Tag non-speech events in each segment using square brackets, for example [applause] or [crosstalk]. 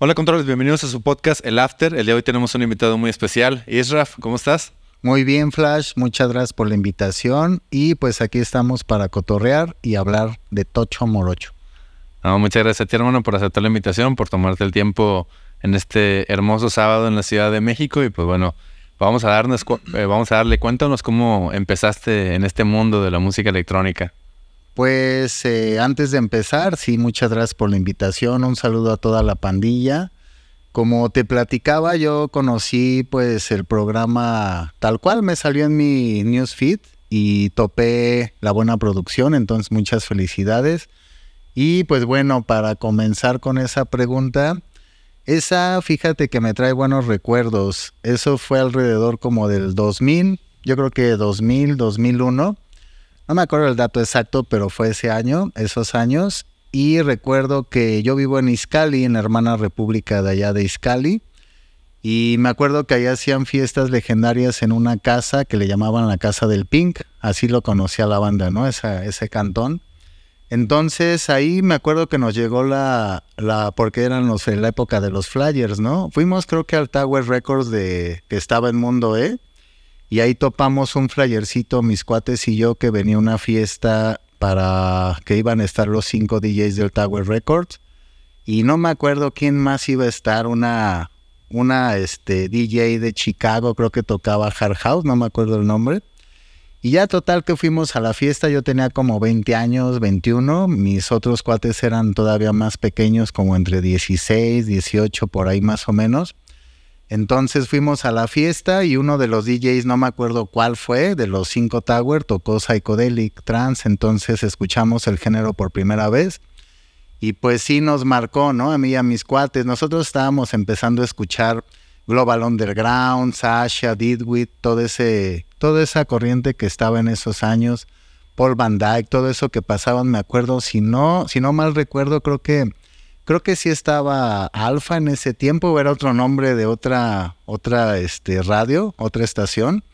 Hola controles, bienvenidos a su podcast El After. El día de hoy tenemos un invitado muy especial. Israf, ¿cómo estás? Muy bien, Flash, muchas gracias por la invitación y pues aquí estamos para cotorrear y hablar de Tocho Morocho. muchas gracias a ti, hermano, por aceptar la invitación, por tomarte el tiempo en este hermoso sábado en la Ciudad de México y pues bueno, vamos a darnos, eh, vamos a darle, cuéntanos cómo empezaste en este mundo de la música electrónica. Pues eh, antes de empezar, sí, muchas gracias por la invitación, un saludo a toda la pandilla. Como te platicaba, yo conocí pues el programa tal cual me salió en mi newsfeed y topé la buena producción, entonces muchas felicidades. Y pues bueno, para comenzar con esa pregunta, esa fíjate que me trae buenos recuerdos. Eso fue alrededor como del 2000, yo creo que 2000, 2001. No me acuerdo el dato exacto, pero fue ese año, esos años. Y recuerdo que yo vivo en Izcali, en la hermana república de allá de Izcali. Y me acuerdo que allá hacían fiestas legendarias en una casa que le llamaban la Casa del Pink. Así lo conocía la banda, ¿no? Esa, ese cantón. Entonces ahí me acuerdo que nos llegó la, la porque eran los, la época de los flyers, ¿no? Fuimos creo que al Tower Records de, que estaba en Mundo E. Y ahí topamos un flyercito, mis cuates y yo, que venía una fiesta para que iban a estar los cinco DJs del Tower Records. Y no me acuerdo quién más iba a estar, una, una este, DJ de Chicago, creo que tocaba Hard House, no me acuerdo el nombre. Y ya total que fuimos a la fiesta, yo tenía como 20 años, 21, mis otros cuates eran todavía más pequeños, como entre 16, 18, por ahí más o menos. Entonces fuimos a la fiesta y uno de los DJs, no me acuerdo cuál fue, de los cinco Tower, tocó Psychedelic Trance, entonces escuchamos el género por primera vez. Y pues sí nos marcó, ¿no? A mí y a mis cuates. Nosotros estábamos empezando a escuchar Global Underground, Sasha, Didwit, todo ese, toda esa corriente que estaba en esos años, Paul Van Dyke, todo eso que pasaban, me acuerdo, si no, si no mal recuerdo, creo que creo que sí estaba Alfa en ese tiempo, era otro nombre de otra, otra este, radio, otra estación,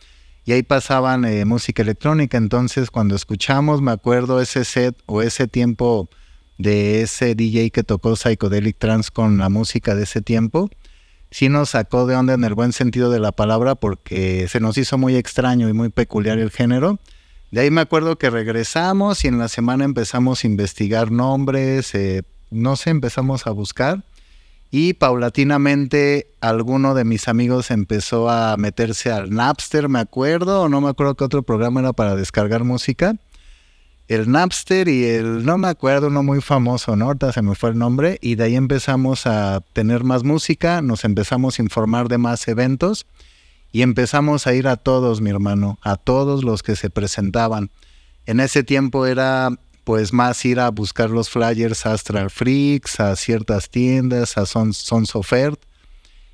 y ahí pasaban eh, música electrónica. Entonces, cuando escuchamos, me acuerdo ese set o ese tiempo de ese DJ que tocó Psychedelic Trance con la música de ese tiempo, sí nos sacó de onda en el buen sentido de la palabra porque se nos hizo muy extraño y muy peculiar el género. De ahí me acuerdo que regresamos y en la semana empezamos a investigar nombres, eh, no sé, empezamos a buscar y paulatinamente alguno de mis amigos empezó a meterse al Napster, me acuerdo, o no me acuerdo qué otro programa era para descargar música. El Napster y el, no me acuerdo, uno muy famoso, ¿no? Ahorita se me fue el nombre. Y de ahí empezamos a tener más música, nos empezamos a informar de más eventos y empezamos a ir a todos, mi hermano, a todos los que se presentaban. En ese tiempo era pues más ir a buscar los flyers a Astral Freaks, a ciertas tiendas, a Sons, Sons of Earth.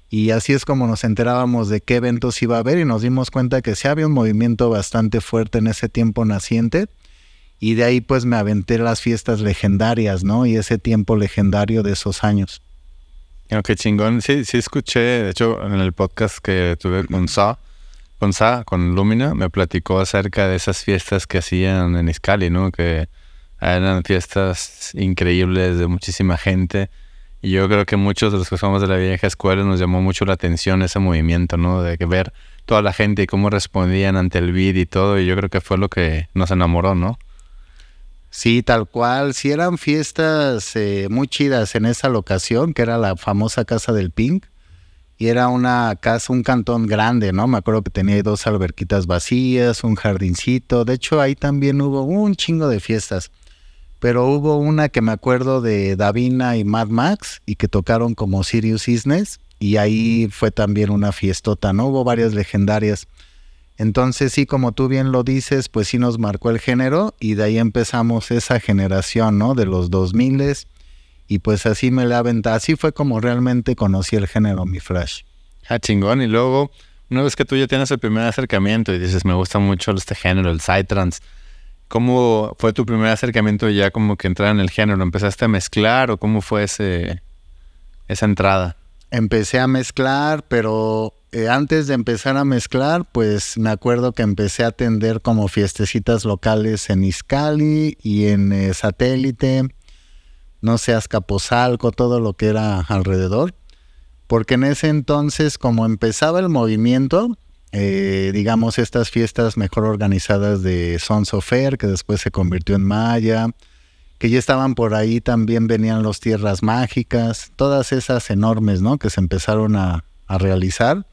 Y así es como nos enterábamos de qué eventos iba a haber y nos dimos cuenta que sí había un movimiento bastante fuerte en ese tiempo naciente. Y de ahí pues me aventé las fiestas legendarias, ¿no? Y ese tiempo legendario de esos años. qué chingón. Sí, sí escuché, de hecho, en el podcast que tuve con Sa, con Sa, con Lumina, me platicó acerca de esas fiestas que hacían en Iscali, ¿no? Que eran fiestas increíbles de muchísima gente. Y yo creo que muchos de los que somos de la vieja escuela nos llamó mucho la atención ese movimiento, ¿no? De ver toda la gente y cómo respondían ante el beat y todo. Y yo creo que fue lo que nos enamoró, ¿no? Sí, tal cual. Sí, eran fiestas eh, muy chidas en esa locación, que era la famosa Casa del Pink. Y era una casa, un cantón grande, ¿no? Me acuerdo que tenía dos alberquitas vacías, un jardincito. De hecho, ahí también hubo un chingo de fiestas pero hubo una que me acuerdo de Davina y Mad Max y que tocaron como Sirius Cisnes y ahí fue también una fiestota, ¿no? Hubo varias legendarias. Entonces sí, como tú bien lo dices, pues sí nos marcó el género y de ahí empezamos esa generación, ¿no? De los 2000 y pues así me la aventado. Así fue como realmente conocí el género, mi flash. Ah, chingón. Y luego, una vez que tú ya tienes el primer acercamiento y dices, me gusta mucho este género, el Psytrance, ¿Cómo fue tu primer acercamiento ya como que entrar en el género? ¿Empezaste a mezclar o cómo fue ese, esa entrada? Empecé a mezclar, pero eh, antes de empezar a mezclar, pues me acuerdo que empecé a atender como fiestecitas locales en Iscali y en eh, Satélite. no sé, Azcapotzalco, todo lo que era alrededor. Porque en ese entonces, como empezaba el movimiento, eh, digamos, estas fiestas mejor organizadas de Sons of Fair, que después se convirtió en Maya, que ya estaban por ahí, también venían los Tierras Mágicas, todas esas enormes, ¿no? Que se empezaron a, a realizar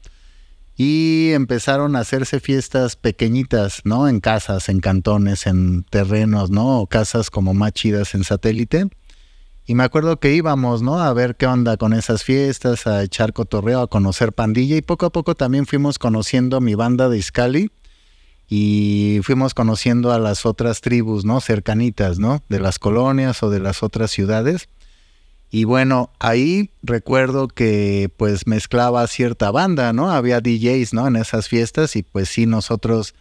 y empezaron a hacerse fiestas pequeñitas, ¿no? En casas, en cantones, en terrenos, ¿no? O casas como más chidas en satélite. Y me acuerdo que íbamos, ¿no? A ver qué onda con esas fiestas, a echar cotorreo, a conocer pandilla y poco a poco también fuimos conociendo mi banda de Iscali y fuimos conociendo a las otras tribus, ¿no? Cercanitas, ¿no? De las colonias o de las otras ciudades. Y bueno, ahí recuerdo que pues mezclaba cierta banda, ¿no? Había DJs, ¿no? En esas fiestas y pues sí, nosotros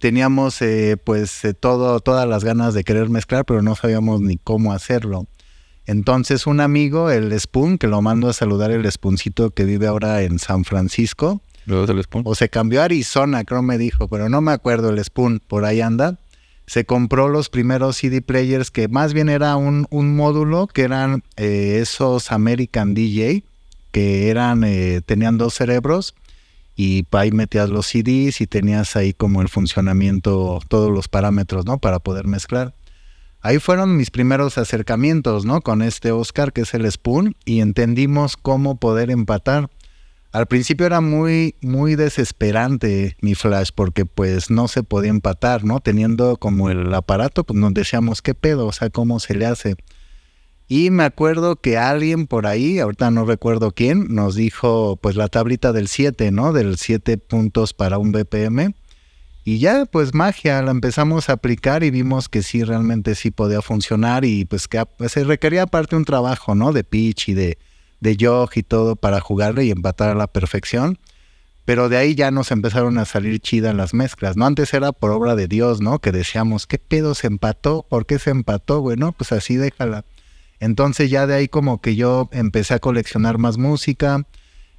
teníamos eh, pues eh, todo, todas las ganas de querer mezclar, pero no sabíamos ni cómo hacerlo. Entonces un amigo, el Spoon, que lo mando a saludar, el Spooncito que vive ahora en San Francisco. el Spoon? O se cambió a Arizona, creo me dijo, pero no me acuerdo, el Spoon, por ahí anda. Se compró los primeros CD players que más bien era un, módulo que eran eh, esos American DJ, que eran, eh, tenían dos cerebros y ahí metías los CDs y tenías ahí como el funcionamiento, todos los parámetros, ¿no? Para poder mezclar. Ahí fueron mis primeros acercamientos, ¿no? Con este Oscar, que es el Spoon, y entendimos cómo poder empatar. Al principio era muy, muy desesperante mi flash, porque pues no se podía empatar, ¿no? Teniendo como el aparato, pues nos decíamos, ¿qué pedo? O sea, ¿cómo se le hace? Y me acuerdo que alguien por ahí, ahorita no recuerdo quién, nos dijo pues la tablita del 7, ¿no? Del 7 puntos para un BPM. Y ya, pues magia, la empezamos a aplicar y vimos que sí, realmente sí podía funcionar y pues que se requería aparte un trabajo, ¿no? De pitch y de, de jog y todo para jugarle y empatar a la perfección. Pero de ahí ya nos empezaron a salir chidas las mezclas, ¿no? Antes era por obra de Dios, ¿no? Que decíamos, ¿qué pedo se empató? ¿Por qué se empató? Bueno, pues así déjala. Entonces ya de ahí como que yo empecé a coleccionar más música.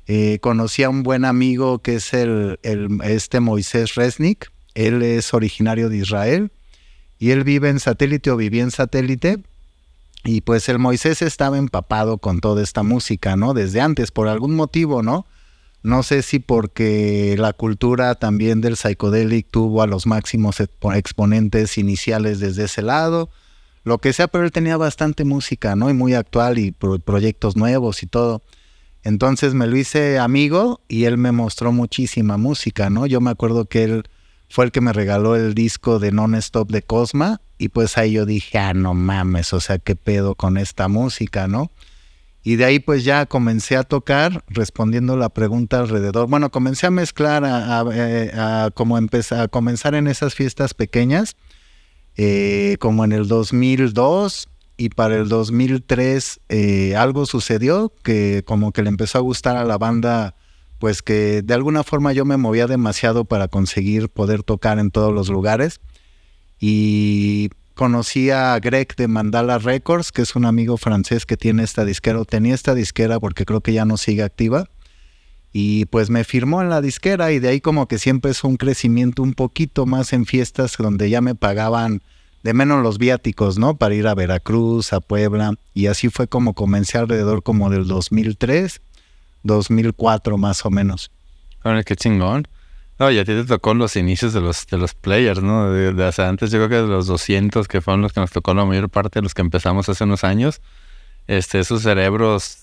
Eh, conocí a un buen amigo que es el, el, este Moisés Resnick, él es originario de Israel y él vive en satélite o vivía en satélite. Y pues el Moisés estaba empapado con toda esta música, ¿no? Desde antes, por algún motivo, ¿no? No sé si porque la cultura también del psychedelic tuvo a los máximos exponentes iniciales desde ese lado, lo que sea, pero él tenía bastante música, ¿no? Y muy actual y proyectos nuevos y todo. Entonces me lo hice amigo y él me mostró muchísima música, ¿no? Yo me acuerdo que él fue el que me regaló el disco de Non-Stop de Cosma y pues ahí yo dije, ah, no mames, o sea, qué pedo con esta música, ¿no? Y de ahí pues ya comencé a tocar respondiendo la pregunta alrededor. Bueno, comencé a mezclar, a, eh, como a comenzar en esas fiestas pequeñas, eh, como en el 2002 y para el 2003 eh, algo sucedió que como que le empezó a gustar a la banda pues que de alguna forma yo me movía demasiado para conseguir poder tocar en todos los lugares. Y conocí a Greg de Mandala Records, que es un amigo francés que tiene esta disquera, o tenía esta disquera porque creo que ya no sigue activa. Y pues me firmó en la disquera y de ahí como que siempre es un crecimiento un poquito más en fiestas donde ya me pagaban de menos los viáticos, ¿no? Para ir a Veracruz, a Puebla. Y así fue como comencé alrededor como del 2003 2004 más o menos. Bueno, qué chingón. No, y a ti te tocó los inicios de los, de los players, ¿no? De, antes yo creo que de los 200 que fueron los que nos tocó la mayor parte de los que empezamos hace unos años, este, esos cerebros,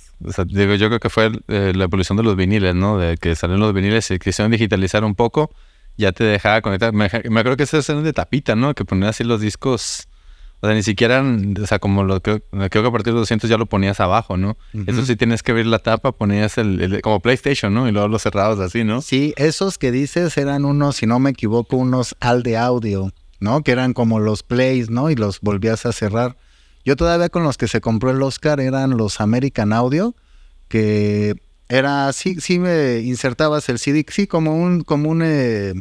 digo, yo creo que fue eh, la evolución de los viniles, ¿no? De que salieron los viniles y quisieron digitalizar un poco, ya te dejaba conectar. Me, me acuerdo que ese es de tapita, ¿no? Que ponía así los discos o sea, ni siquiera, o sea, como lo creo, creo que a partir de 200 ya lo ponías abajo, ¿no? Eso sí tienes que abrir la tapa, ponías el, como PlayStation, ¿no? Y luego los cerrabas así, ¿no? Sí, esos que dices eran unos, si no me equivoco, unos al de audio, ¿no? Que eran como los plays, ¿no? Y los volvías a cerrar. Yo todavía con los que se compró el Oscar eran los American Audio, que era, sí, sí me insertabas el CD, sí, como un, como un eh,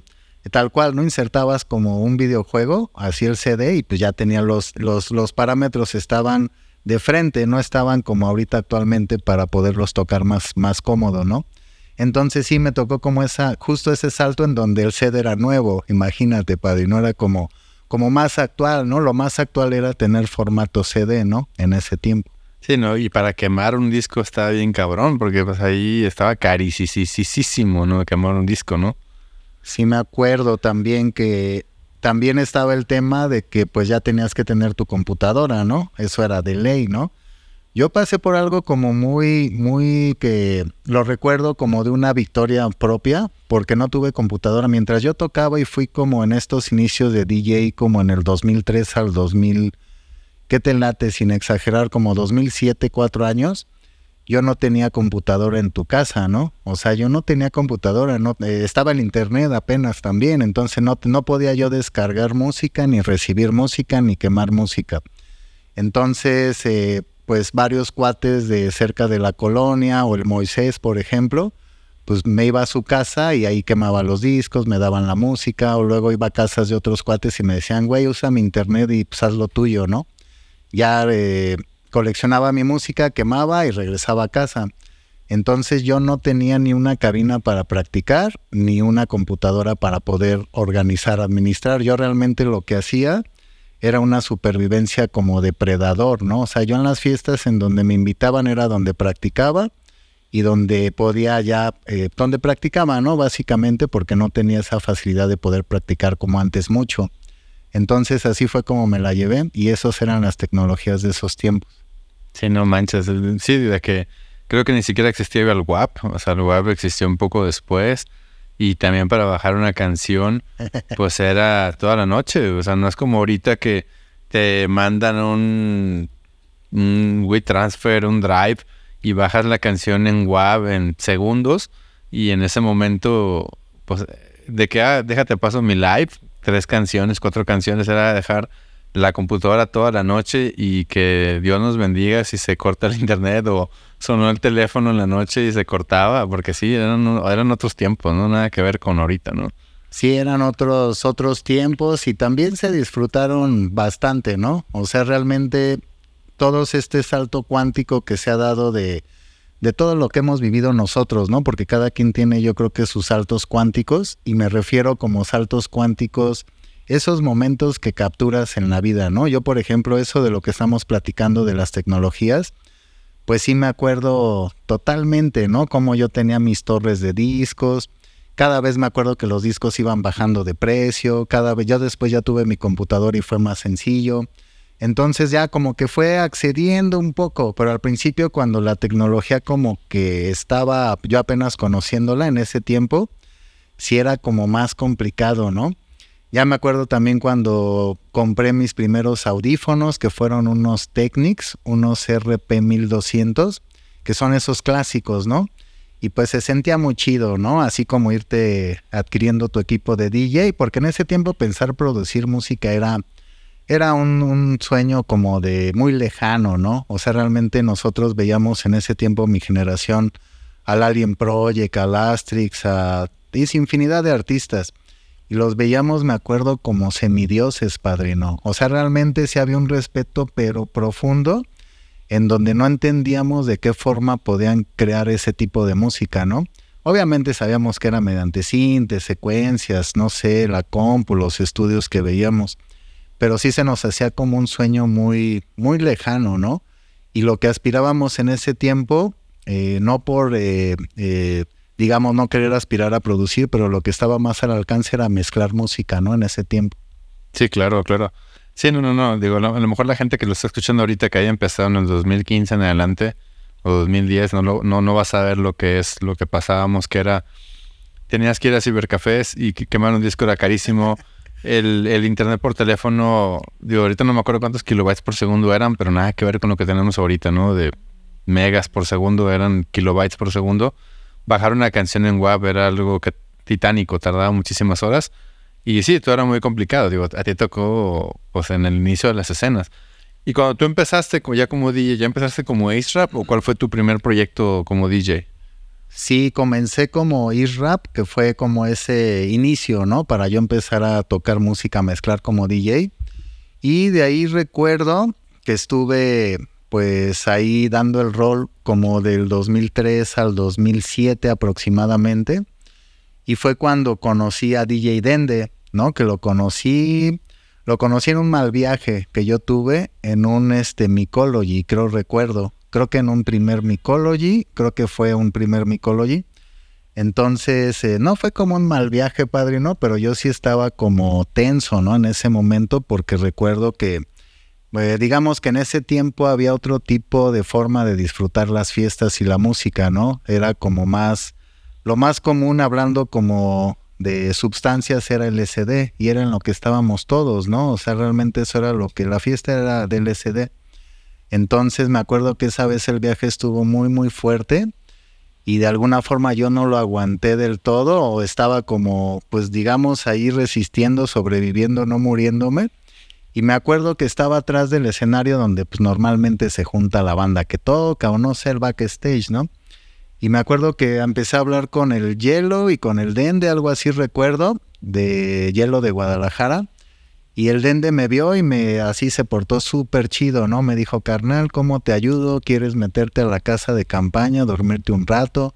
tal cual, ¿no? Insertabas como un videojuego, así el CD, y pues ya tenía los, los, los parámetros estaban de frente, no estaban como ahorita actualmente para poderlos tocar más, más cómodo, ¿no? Entonces sí me tocó como esa, justo ese salto en donde el CD era nuevo, imagínate, padre, no era como, como más actual, ¿no? Lo más actual era tener formato CD, ¿no? En ese tiempo. Sí, ¿no? Y para quemar un disco estaba bien cabrón, porque pues ahí estaba carísimo, ¿no? Quemar un disco, ¿no? Sí me acuerdo también que también estaba el tema de que pues ya tenías que tener tu computadora, ¿no? Eso era de ley, ¿no? Yo pasé por algo como muy, muy que lo recuerdo como de una victoria propia, porque no tuve computadora. Mientras yo tocaba y fui como en estos inicios de DJ, como en el 2003 al 2000, ¿qué te late? Sin exagerar, como 2007, cuatro años, yo no tenía computadora en tu casa, ¿no? O sea, yo no tenía computadora, no, eh, estaba el internet apenas también, entonces no, no podía yo descargar música, ni recibir música, ni quemar música. Entonces, eh, pues varios cuates de cerca de la colonia o el Moisés, por ejemplo, pues me iba a su casa y ahí quemaba los discos, me daban la música, o luego iba a casas de otros cuates y me decían, güey, usa mi internet y pues haz lo tuyo, ¿no? Ya eh, coleccionaba mi música, quemaba y regresaba a casa. Entonces yo no tenía ni una cabina para practicar, ni una computadora para poder organizar, administrar. Yo realmente lo que hacía era una supervivencia como depredador, ¿no? O sea, yo en las fiestas en donde me invitaban era donde practicaba y donde podía ya, eh, donde practicaba, ¿no? Básicamente porque no tenía esa facilidad de poder practicar como antes mucho. Entonces así fue como me la llevé y esas eran las tecnologías de esos tiempos. Sí, no manches, sí, de que creo que ni siquiera existía el WAP, o sea, el WAP existió un poco después y también para bajar una canción, [laughs] pues era toda la noche. O sea, no es como ahorita que te mandan un, un WeTransfer, un Drive, y bajas la canción en WAV en segundos. Y en ese momento, pues, de que ah, déjate paso mi live, tres canciones, cuatro canciones, era dejar la computadora toda la noche y que Dios nos bendiga si se corta el internet o sonó el teléfono en la noche y se cortaba, porque sí, eran, eran otros tiempos, no nada que ver con ahorita, ¿no? Sí, eran otros, otros tiempos y también se disfrutaron bastante, ¿no? O sea, realmente todo este salto cuántico que se ha dado de, de todo lo que hemos vivido nosotros, ¿no? Porque cada quien tiene yo creo que sus saltos cuánticos y me refiero como saltos cuánticos esos momentos que capturas en la vida, ¿no? Yo, por ejemplo, eso de lo que estamos platicando de las tecnologías, pues sí me acuerdo totalmente, ¿no? Como yo tenía mis torres de discos, cada vez me acuerdo que los discos iban bajando de precio, cada vez, ya después ya tuve mi computador y fue más sencillo. Entonces ya como que fue accediendo un poco, pero al principio cuando la tecnología como que estaba yo apenas conociéndola en ese tiempo, sí era como más complicado, ¿no? Ya me acuerdo también cuando compré mis primeros audífonos, que fueron unos Technics, unos RP1200, que son esos clásicos, ¿no? Y pues se sentía muy chido, ¿no? Así como irte adquiriendo tu equipo de DJ, porque en ese tiempo pensar producir música era, era un, un sueño como de muy lejano, ¿no? O sea, realmente nosotros veíamos en ese tiempo mi generación al Alien Project, al Astrix, a infinidad de artistas y los veíamos, me acuerdo, como semidioses, padrino. O sea, realmente sí había un respeto, pero profundo, en donde no entendíamos de qué forma podían crear ese tipo de música, ¿no? Obviamente sabíamos que era mediante cintes, secuencias, no sé, la compu, los estudios que veíamos, pero sí se nos hacía como un sueño muy, muy lejano, ¿no? Y lo que aspirábamos en ese tiempo, eh, no por eh, eh, digamos, no querer aspirar a producir, pero lo que estaba más al alcance era mezclar música, ¿no? En ese tiempo. Sí, claro, claro. Sí, no, no, no. Digo, a lo mejor la gente que lo está escuchando ahorita, que haya empezado en el 2015 en adelante, o 2010, no, no, no va a saber lo que es lo que pasábamos, que era, tenías que ir a cibercafés y quemar un disco era carísimo. [laughs] El, el, internet por teléfono, digo, ahorita no me acuerdo cuántos kilobytes por segundo eran, pero nada que ver con lo que tenemos ahorita, ¿no? De megas por segundo, eran kilobytes por segundo bajar una canción en WAV era algo que, titánico, tardaba muchísimas horas. Y sí, todo era muy complicado. Digo, a ti tocó pues, en el inicio de las escenas. Y cuando tú empezaste ya como DJ, ¿ya empezaste como Ace Rap o cuál fue tu primer proyecto como DJ? Sí, comencé como Rap, que fue como ese inicio, ¿no? Para yo empezar a tocar música, mezclar como DJ. Y de ahí recuerdo que estuve pues ahí dando el rol como del 2003 al 2007 aproximadamente. Y fue cuando conocí a DJ Dende, ¿no? Que lo conocí, Lo conocí en un mal viaje que yo tuve en un este Mycology, creo recuerdo. Creo que en un primer Mycology, creo que fue un primer Mycology. Entonces, eh, no fue como un mal viaje, padre, ¿no? Pero yo sí estaba como tenso, ¿no? En ese momento, porque recuerdo que, eh, digamos que en ese tiempo había otro tipo de forma de disfrutar las fiestas y la música, ¿no? Era como más, lo más común hablando como de sustancias era LSD y era en lo que estábamos todos, ¿no? O sea, realmente eso era lo que la fiesta era del LSD. Entonces me acuerdo que esa vez el viaje estuvo muy, muy fuerte y de alguna forma yo no lo aguanté del todo o estaba como, pues digamos, ahí resistiendo, sobreviviendo, no muriéndome. Y me acuerdo que estaba atrás del escenario donde pues normalmente se junta la banda que toca o no sé, el backstage, ¿no? Y me acuerdo que empecé a hablar con el Hielo y con el Dende, algo así recuerdo, de Hielo de Guadalajara. Y el Dende me vio y me así se portó súper chido, ¿no? Me dijo, carnal, ¿cómo te ayudo? ¿Quieres meterte a la casa de campaña, dormirte un rato?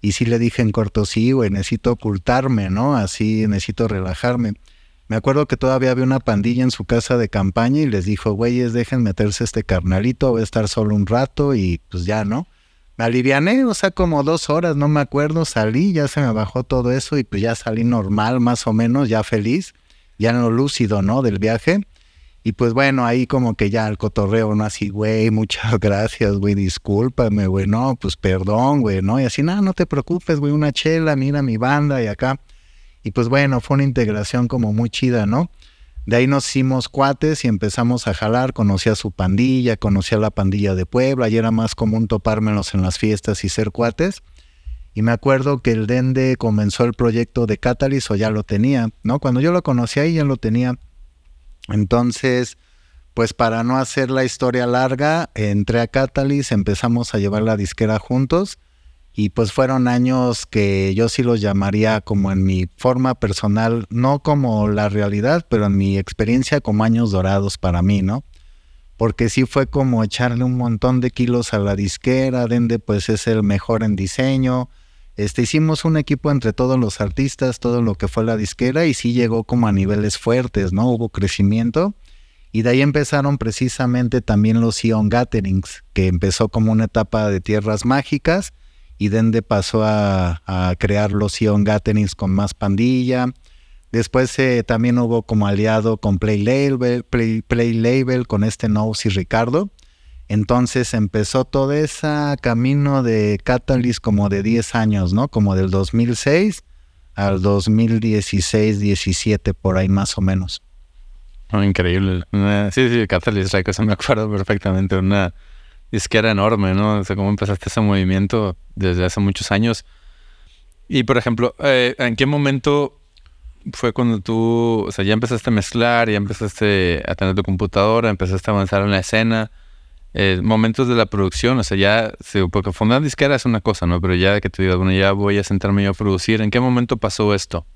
Y sí le dije en corto, sí, güey, necesito ocultarme, ¿no? Así necesito relajarme. Me acuerdo que todavía había una pandilla en su casa de campaña y les dijo, güeyes, dejen meterse este carnalito, voy a estar solo un rato y pues ya, ¿no? Me aliviané, o sea, como dos horas, no me acuerdo, salí, ya se me bajó todo eso y pues ya salí normal, más o menos, ya feliz, ya en lo lúcido, ¿no? Del viaje. Y pues bueno, ahí como que ya el cotorreo, ¿no? Así, güey, muchas [laughs] gracias, güey, discúlpame, güey, no, pues perdón, güey, ¿no? Y así, no, no te preocupes, güey, una chela, mira mi banda y acá. Y pues bueno, fue una integración como muy chida, ¿no? De ahí nos hicimos cuates y empezamos a jalar, conocí a su pandilla, conocí a la pandilla de Puebla, y era más común topármelos en las fiestas y ser cuates. Y me acuerdo que el Dende comenzó el proyecto de Catalyst o ya lo tenía, ¿no? Cuando yo lo conocí ahí ya lo tenía. Entonces, pues para no hacer la historia larga, entré a Catalyst, empezamos a llevar la disquera juntos y pues fueron años que yo sí los llamaría como en mi forma personal, no como la realidad, pero en mi experiencia como años dorados para mí, ¿no? Porque sí fue como echarle un montón de kilos a la disquera, Dende pues es el mejor en diseño. Este, hicimos un equipo entre todos los artistas, todo lo que fue la disquera y sí llegó como a niveles fuertes, ¿no? Hubo crecimiento. Y de ahí empezaron precisamente también los Ion Gatherings, que empezó como una etapa de tierras mágicas y Dende pasó a, crear los Ion Gatherings con más pandilla. Después eh, también hubo como aliado con Play Label, Play, Label con este Nose y Ricardo. Entonces empezó todo ese camino de Catalyst como de 10 años, ¿no? Como del 2006 al 2016, 17, por ahí más o menos. Oh, increíble. sí, sí, Catalyst, cosa [laughs] me acuerdo perfectamente. Una, es que era enorme, ¿no? O sea, cómo empezaste ese movimiento desde hace muchos años. Y, por ejemplo, eh, ¿en qué momento fue cuando tú, o sea, ya empezaste a mezclar, ya empezaste a tener tu computadora, empezaste a avanzar en la escena? Eh, momentos de la producción, o sea, ya, porque fundar disquera es una cosa, ¿no? Pero ya que te digas, bueno, ya voy a sentarme yo a producir, ¿en qué momento pasó esto?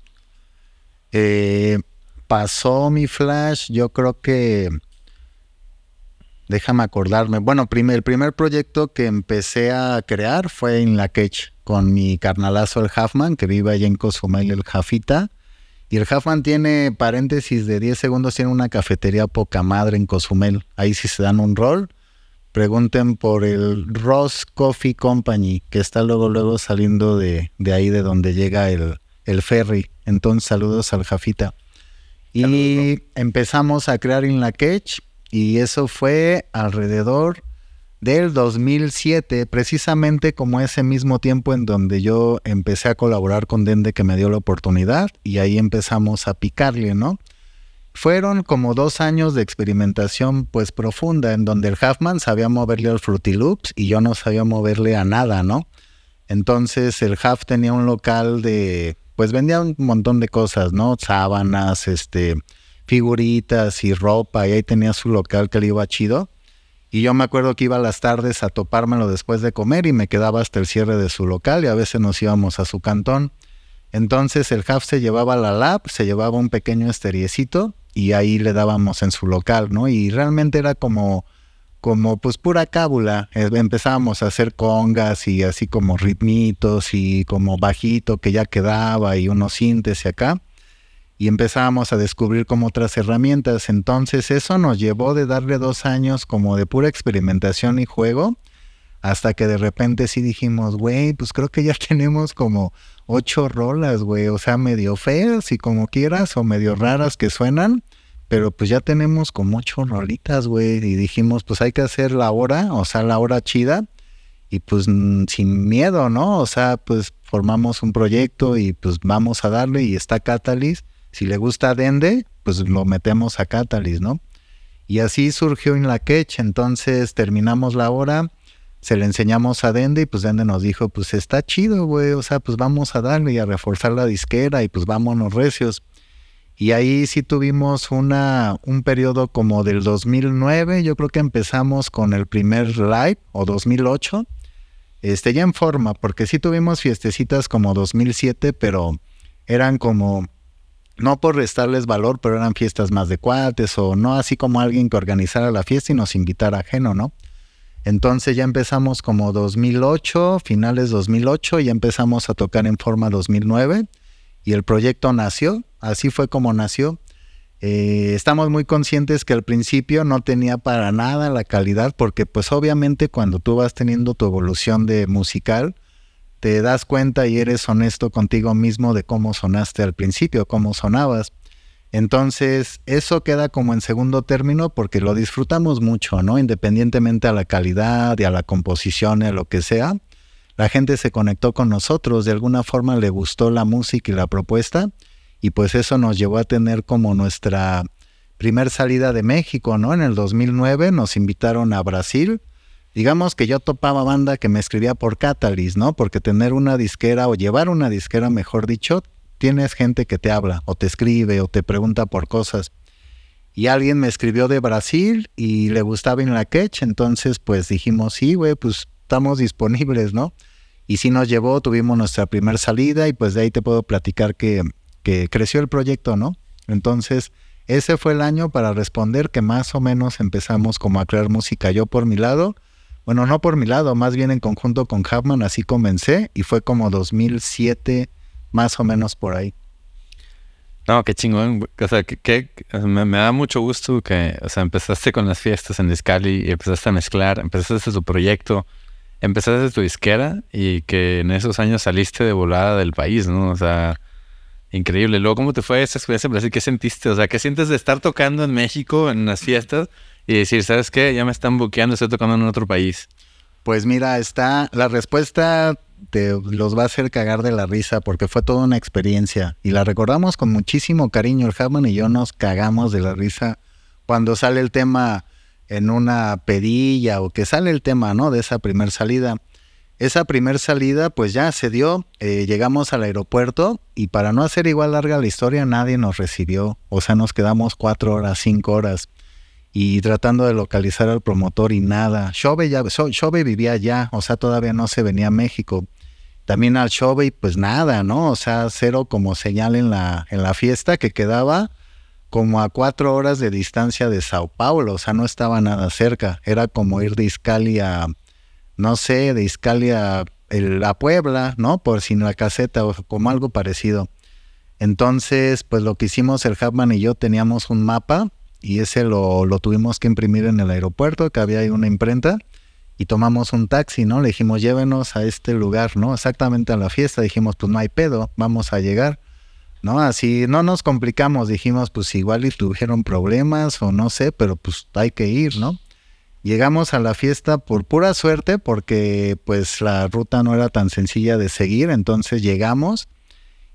Eh, pasó mi flash, yo creo que déjame acordarme. Bueno, el primer proyecto que empecé a crear fue en La Quech, con mi carnalazo el Halfman, que vive allá en Cozumel, el Jafita. Y el Halfman tiene, paréntesis de 10 segundos, tiene una cafetería poca madre en Cozumel. Ahí sí se dan un rol. Pregunten por el Ross Coffee Company, que está luego, luego saliendo de, ahí, de donde llega el, el ferry. Entonces, saludos al Jafita. Y empezamos a crear en La Quech y eso fue alrededor del 2007, precisamente como ese mismo tiempo en donde yo empecé a colaborar con Dende que me dio la oportunidad y ahí empezamos a picarle, ¿no? Fueron como dos años de experimentación pues profunda en donde el Halfman sabía moverle al Fruity Loops y yo no sabía moverle a nada, ¿no? Entonces el Half tenía un local de, pues vendía un montón de cosas, ¿no? Sábanas, este, figuritas y ropa y ahí tenía su local que le iba chido. Y yo me acuerdo que iba a las tardes a topármelo después de comer y me quedaba hasta el cierre de su local y a veces nos íbamos a su cantón. Entonces el Half se llevaba la lab, se llevaba un pequeño esteriecito y ahí le dábamos en su local, ¿no? Y realmente era como, como pues pura cábula. Eh, empezábamos a hacer congas y así como ritmitos y como bajito que ya quedaba y unos sintes y acá. y empezábamos a descubrir como otras herramientas. Entonces eso nos llevó de darle dos años como de pura experimentación y juego, hasta que de repente sí dijimos, güey, pues creo que ya [laughs] tenemos como ocho rolas, güey, o sea, medio feas y como quieras, o medio raras que suenan, pero pues ya tenemos como ocho rolitas, güey, y dijimos, pues hay que hacer la hora, o sea, la hora chida, y pues sin miedo, ¿no? O sea, pues formamos un proyecto y pues vamos a darle y está Catalyst si le gusta Dende, pues lo metemos a Catalyst, ¿no? Y así surgió en la Ketch, entonces terminamos la hora, se le enseñamos a Dende y pues Dende nos dijo, pues está chido, güey, o sea, pues vamos a darle y a reforzar la disquera y pues vámonos recios. Y ahí sí tuvimos una, un periodo como del 2009, yo creo que empezamos con el primer live, o 2008, este, ya en forma, porque sí tuvimos fiestecitas como 2007, pero eran como no por restarles valor, pero eran fiestas más de cuates o no así como alguien que organizara la fiesta y nos invitara ajeno, ¿no? Entonces ya empezamos como 2008, finales 2008, ya empezamos a tocar en forma 2009 y el proyecto nació, así fue como nació. Eh, estamos muy conscientes que al principio no tenía para nada la calidad porque pues obviamente cuando tú vas teniendo tu evolución de musical, te das cuenta y eres honesto contigo mismo de cómo sonaste al principio, cómo sonabas. Entonces, eso queda como en segundo término porque lo disfrutamos mucho, ¿no? Independientemente a la calidad y a la composición y a lo que sea, la gente se conectó con nosotros, de alguna forma le gustó la música y la propuesta, y pues eso nos llevó a tener como nuestra primer salida de México, ¿no? En el 2009 nos invitaron a Brasil digamos que yo topaba banda que me escribía por Catalyst, ¿no? Porque tener una disquera o llevar una disquera, mejor dicho, tienes gente que te habla o te escribe o te pregunta por cosas. Y alguien me escribió de Brasil y le gustaba en la Ketch, entonces pues dijimos, sí, güey, pues estamos disponibles, ¿no? Y sí nos llevó, tuvimos nuestra primera salida y pues de ahí te puedo platicar que, que creció el proyecto, ¿no? Entonces, ese fue el año para responder que más o menos empezamos como a crear música yo por mi lado bueno, no por mi lado, más bien en conjunto con Chapman, así comencé y fue como 2007, más o menos por ahí. No, qué chingón. O sea, que, me, da mucho gusto que, o sea, empezaste con las fiestas en Discali y empezaste a mezclar, empezaste tu proyecto, empezaste tu disquera y que en esos años saliste de volada del país, ¿no? O sea, increíble. Luego, ¿cómo te fue esa experiencia en Brasil? ¿Qué sentiste? O sea, ¿qué sientes de estar tocando en México en las fiestas y decir, ¿sabes qué? Ya me están buqueando, estoy tocando en otro país. Pues mira, está, la respuesta te los va a hacer cagar de la risa porque fue toda una experiencia y la recordamos con muchísimo cariño. El Hammond y yo nos cagamos de la risa cuando sale el tema en una pedilla o que sale el tema, ¿no? De esa primer salida. Esa primer salida, pues ya se dio, eh, llegamos al aeropuerto y para no hacer igual larga la historia, nadie nos recibió. O sea, nos quedamos cuatro horas, cinco horas y tratando de localizar al promotor y nada. Shove ya, vivía allá, o sea, todavía no se venía a México. También al Shove, pues nada, ¿no? O sea, cero como señal en la, en la fiesta que quedaba como a cuatro horas de distancia de Sao Paulo, o sea, no estaba nada cerca. Era como ir de Iscali a, no sé, de Iscali a, Puebla, ¿no? Por sin la caseta o como algo parecido. Entonces, pues lo que hicimos el Hubman y yo teníamos un mapa y ese lo, lo, tuvimos que imprimir en el aeropuerto, que había ahí una imprenta, y tomamos un taxi, ¿no? Le dijimos, llévenos a este lugar, ¿no? Exactamente a la fiesta, dijimos, pues no hay pedo, vamos a llegar, ¿no? Así no nos complicamos, dijimos, pues igual y tuvieron problemas o no sé, pero pues hay que ir, ¿no? Llegamos a la fiesta por pura suerte, porque pues la ruta no era tan sencilla de seguir, entonces llegamos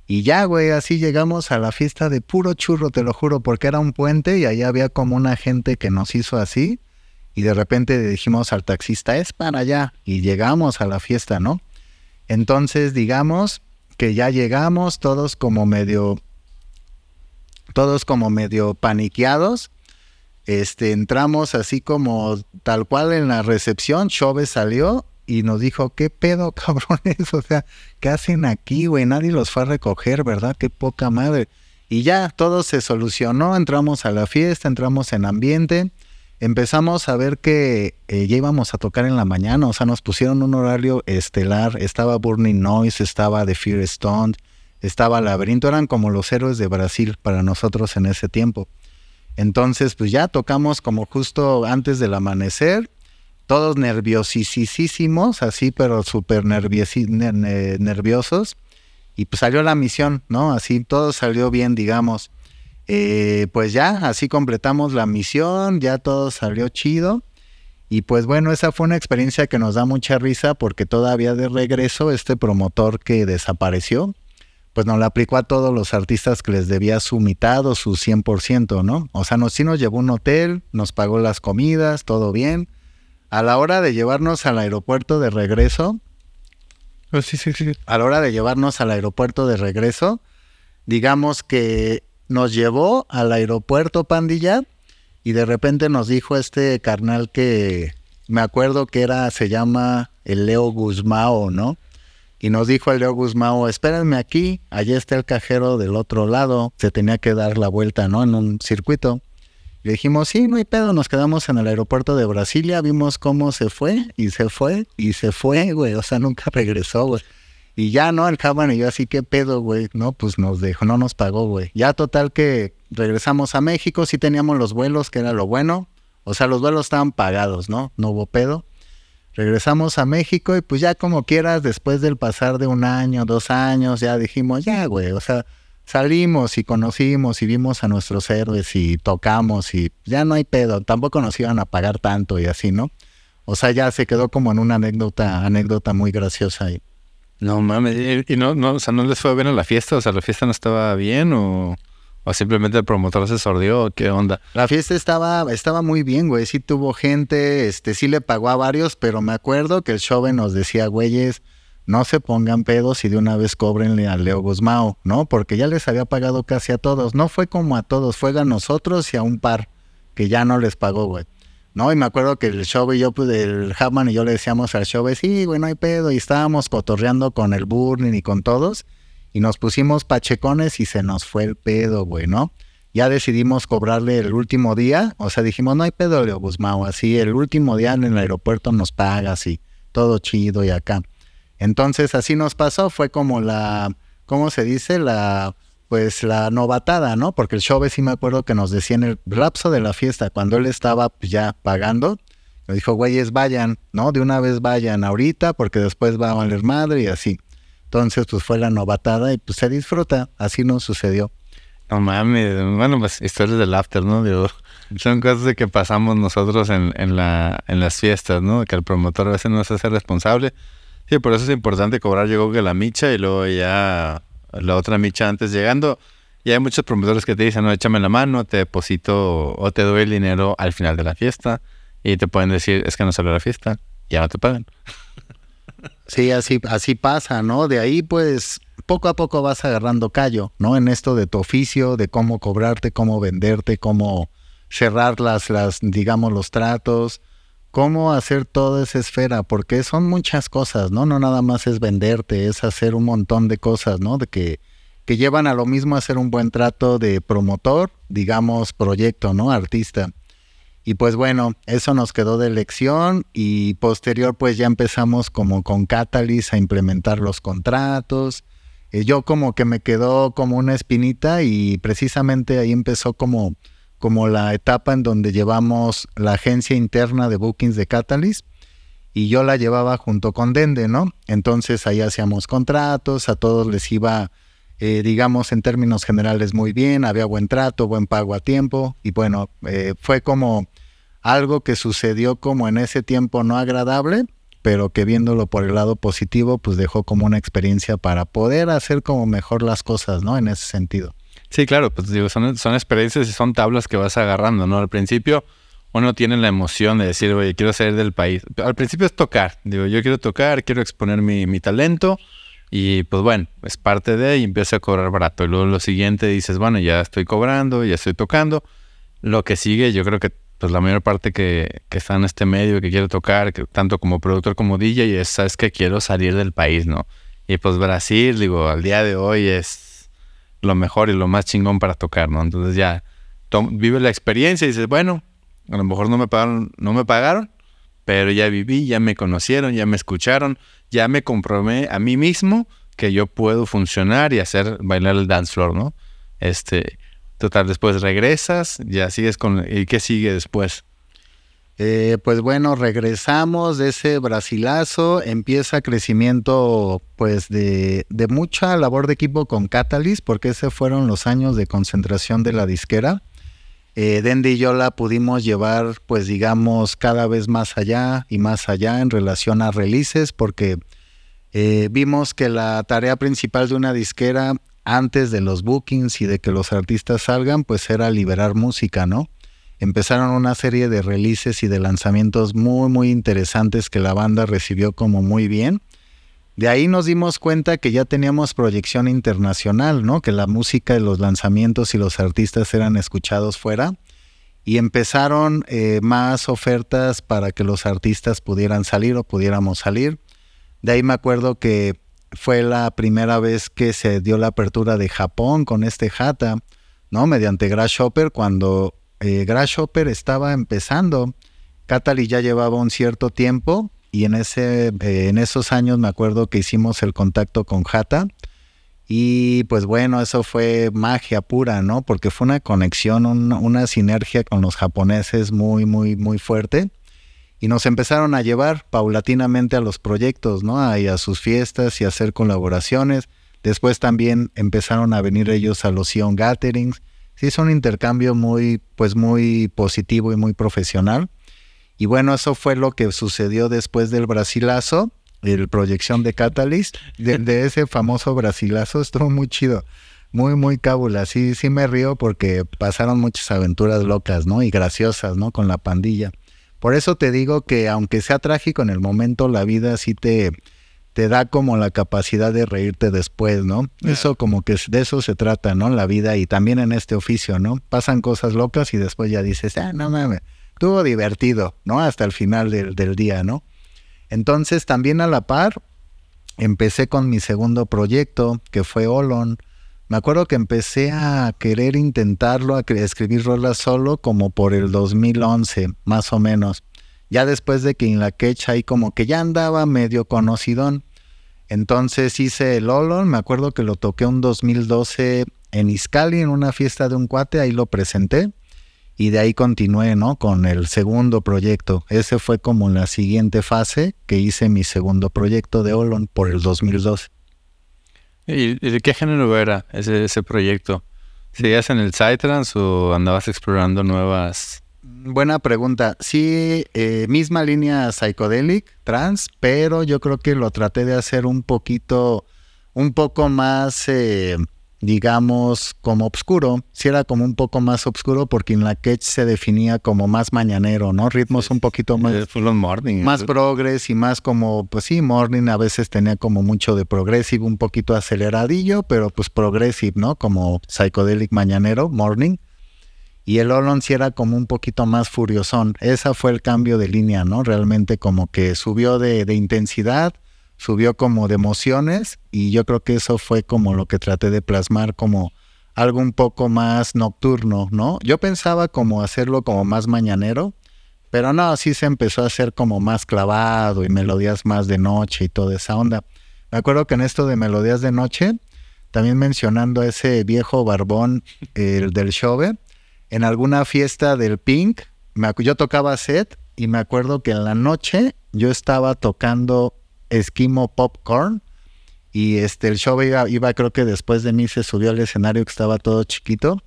y ya, güey, así llegamos a la fiesta de puro churro, te lo juro, porque era un puente y ahí había como una gente que nos hizo así. Y de repente dijimos al taxista, es para allá. Y llegamos a la fiesta, ¿no? Entonces, digamos que ya llegamos todos como medio, todos como medio paniqueados. Este, entramos así como tal cual en la recepción, Chove salió y nos dijo, ¿qué pedo, [laughs] cabrones? O sea, ¿qué hacen aquí, güey? Nadie los fue a recoger, ¿verdad? Qué poca madre. Y ya, todo se solucionó, entramos a la fiesta, entramos en ambiente, empezamos a ver que eh, ya íbamos a tocar en la mañana, o sea, nos pusieron un horario estelar, estaba Burning Noise, estaba The Fear Stone, estaba Laberinto, eran como los héroes de Brasil para nosotros en ese tiempo. Entonces, pues ya tocamos como justo antes del amanecer, todos nerviosísimos, así, pero súper nerviosos. Y pues salió la misión, ¿no? Así todo salió bien, digamos. Eh, pues ya, así completamos la misión, ya todo salió chido. Y pues bueno, esa fue una experiencia que nos da mucha risa porque todavía de regreso este promotor que desapareció, pues nos la aplicó a todos los artistas que les debía su mitad o su 100%, ¿no? O sea, nos, sí nos llevó un hotel, nos pagó las comidas, todo bien. A la hora de llevarnos al aeropuerto de regreso, oh, sí, sí, sí. a la hora de llevarnos al aeropuerto de regreso, digamos que nos llevó al aeropuerto Pandilla y de repente nos dijo este carnal que me acuerdo que era, se llama el Leo Guzmao, ¿no? Y nos dijo el Leo Guzmao, espérenme aquí, allí está el cajero del otro lado, se tenía que dar la vuelta, ¿no? En un circuito. Le dijimos, sí, no hay pedo, nos quedamos en el aeropuerto de Brasilia, vimos cómo se fue y se fue y se fue, güey, o sea, nunca [laughs] regresó, güey. Y ya, ¿no? El Javan y yo así, ¿qué pedo, güey? No, pues nos dejó, no nos pagó, güey. Ya total que regresamos a México, sí teníamos los vuelos, que era lo bueno. O sea, los vuelos estaban pagados, ¿no? No hubo pedo. Regresamos a México y pues ya como quieras, después del pasar de un año, dos años, ya dijimos, ya, güey, o sea, salimos y conocimos y vimos a nuestros héroes y tocamos y ya no hay pedo, tampoco nos iban a pagar tanto y así, ¿no? O sea, ya se quedó como en una anécdota, anécdota muy graciosa ahí. No mames, y no, no, o sea, no les fue bien a la fiesta, o sea, la fiesta no estaba bien o, o simplemente el promotor se sordió, ¿qué onda? La fiesta estaba, estaba muy bien, güey, sí tuvo gente, este, sí le pagó a varios, pero me acuerdo que el show nos decía, güeyes, no se pongan pedos y de una vez cóbrenle a Leo Guzmao, ¿no? Porque ya les había pagado casi a todos, no fue como a todos, fue a nosotros y a un par que ya no les pagó, güey. ¿no? Y me acuerdo que el show y yo, pues el Hatman y yo le decíamos al show, sí, güey, no hay pedo. Y estábamos cotorreando con el Burning y con todos. Y nos pusimos pachecones y se nos fue el pedo, güey, ¿no? Ya decidimos cobrarle el último día. O sea, dijimos, no hay pedo, Leo Guzmán. Así, el último día en el aeropuerto nos paga, así, todo chido y acá. Entonces, así nos pasó. Fue como la, ¿cómo se dice? La pues la novatada, ¿no? Porque el Chove sí me acuerdo que nos decía en el lapso de la fiesta, cuando él estaba pues, ya pagando, me dijo, güeyes, vayan, ¿no? De una vez vayan ahorita, porque después va a valer madre y así. Entonces, pues fue la novatada y pues se disfruta. Así nos sucedió. No mames, bueno, pues historias del after, ¿no? Digo, son cosas de que pasamos nosotros en, en, la, en las fiestas, ¿no? Que el promotor a veces no se hace responsable. Sí, por eso es importante cobrar, llegó que la micha y luego ya la otra micha antes llegando. Y hay muchos promotores que te dicen, no, échame la mano, te deposito o te doy el dinero al final de la fiesta. Y te pueden decir, es que no salió la fiesta, ya no te pagan. [laughs] Sí, así, así pasa, ¿no? De ahí, pues, poco a poco vas agarrando callo, ¿no? En esto de tu oficio, de cómo cobrarte, cómo venderte, cómo cerrar las, las digamos, los tratos, cómo hacer toda esa esfera, porque son muchas cosas, ¿no? No nada más es venderte, es hacer un montón de cosas, ¿no? De que, que llevan a lo mismo hacer un buen trato de promotor, digamos, proyecto, ¿no? Artista. Y pues bueno, eso nos quedó de lección y posterior pues ya empezamos como con Catalyst a implementar los contratos. Eh, yo como que me quedó como una espinita y precisamente ahí empezó como como la etapa en donde llevamos la agencia interna de bookings de Catalyst y yo la llevaba junto con Dende, ¿no? Entonces ahí hacíamos contratos, a todos les iba, eh, digamos, en términos generales muy bien, había buen trato, buen pago a tiempo y bueno, eh, fue como algo que sucedió como en ese tiempo no agradable, pero que viéndolo por el lado positivo, pues dejó como una experiencia para poder hacer como mejor las cosas, ¿no? En ese sentido. Sí, claro, pues digo, son, son experiencias y son tablas que vas agarrando, ¿no? Al principio uno tiene la emoción de decir, oye, quiero salir del país. Al principio es tocar, digo, yo quiero tocar, quiero exponer mi, mi talento y pues bueno, es parte de y empieza a cobrar barato. Y luego lo siguiente dices, bueno, ya estoy cobrando, ya estoy tocando. Lo que sigue, yo creo que pues la mayor parte que, que está en este medio, que quiero tocar, tanto como productor como DJ, es, sabes que quiero salir del país, ¿no? Y pues Brasil, digo, al día de hoy es lo mejor y lo más chingón para tocar, ¿no? Entonces ya vive la experiencia y dices, bueno, a lo mejor no me pagaron, no me pagaron, pero ya viví, ya me conocieron, ya me escucharon, ya me comprobé a mí mismo que yo puedo funcionar y hacer bailar el dance floor, ¿no? Este, total, después regresas, ya sigues con... ¿Y qué sigue después? Eh, pues bueno, regresamos de ese brasilazo, empieza crecimiento pues de, de, mucha labor de equipo con Catalyst, porque ese fueron los años de concentración de la disquera. Eh, Dendy y yo la pudimos llevar pues digamos cada vez más allá y más allá en relación a releases, porque eh, vimos que la tarea principal de una disquera antes de los bookings y de que los artistas salgan pues era liberar música, ¿no? empezaron una serie de releases y de lanzamientos muy, muy interesantes que la banda recibió como muy bien. De ahí nos dimos cuenta que ya teníamos proyección internacional, ¿no? Que la música de los lanzamientos y los artistas eran escuchados fuera. Y empezaron eh, más ofertas para que los artistas pudieran salir o pudiéramos salir. De ahí me acuerdo que fue la primera vez que se dio la apertura de Japón con este Hata, ¿no? Mediante Grasshopper, cuando eh, Grasshopper estaba empezando. Cataly ya llevaba un cierto tiempo y en, ese, eh, en esos años me acuerdo que hicimos el contacto con Hata. Y pues bueno, eso fue magia pura, ¿no? Porque fue una conexión, una sinergia con los japoneses muy, muy, muy fuerte. Y nos empezaron a llevar paulatinamente a los proyectos, ¿no? Y a sus fiestas y a hacer colaboraciones. Después también empezaron a venir ellos a los Sion Gatherings sí es un intercambio muy, pues muy positivo y muy profesional. Y bueno, eso fue lo que sucedió después del Brasilazo, el proyección de Catalyst, de, [laughs] ese famoso Brasilazo, estuvo muy chido, muy, muy cábula. Sí, sí me río porque pasaron muchas aventuras locas, ¿no? Y graciosas, ¿no? Con la pandilla. Por eso te digo que aunque sea trágico en el momento, la vida sí te, te da como la capacidad de reírte después, ¿no? Eso como que de eso se trata, ¿no? La vida y también en este oficio, ¿no? Pasan cosas locas y después ya dices, ah, no mames, estuvo divertido, ¿no? Hasta el final del, del día, ¿no? Entonces también a la par empecé con mi segundo proyecto, que fue Olon. Me acuerdo que empecé a querer intentarlo, a escribir rolas solo como por el 2011, más o menos ya después de que en la quecha ahí como que ya andaba medio conocidón. Entonces hice el Olon, me acuerdo que lo toqué un 2012 en Iscali, en una fiesta de un cuate, ahí lo presenté y de ahí continué, ¿no? Con el segundo proyecto. Ese fue como la siguiente fase que hice mi segundo proyecto de Olon por el 2012. ¿Y de qué género era ese, ese proyecto? ¿Seguías en el Psytrance o andabas explorando nuevas Buena pregunta. Sí, eh, misma línea psychedelic, trans, pero yo creo que lo traté de hacer un poquito, un poco más, eh, digamos, como oscuro. Sí era como un poco más oscuro porque en la Ketch se definía como más mañanero, ¿no? Ritmos un poquito más... Full morning. Más progress y más como, pues sí, morning a veces tenía como mucho de progressive, un poquito aceleradillo, pero pues progressive, ¿no? Como psychedelic mañanero, morning y el Olon sí era como un poquito más furiosón. Ese fue el cambio de línea, ¿no? Realmente como que subió de, de, intensidad, subió como de emociones y yo creo que eso fue como lo que traté de plasmar como algo un poco más nocturno, ¿no? Yo pensaba como hacerlo como más mañanero, pero no, sí se empezó a hacer como más clavado y melodías más de noche y toda esa onda. Me acuerdo que en esto de melodías de noche, también mencionando a ese viejo barbón, el del Shove, en alguna fiesta del Pink, yo tocaba set y me acuerdo que en la noche yo estaba tocando Esquimo Popcorn y este el show iba, iba, creo que después de mí se subió al escenario que estaba todo chiquito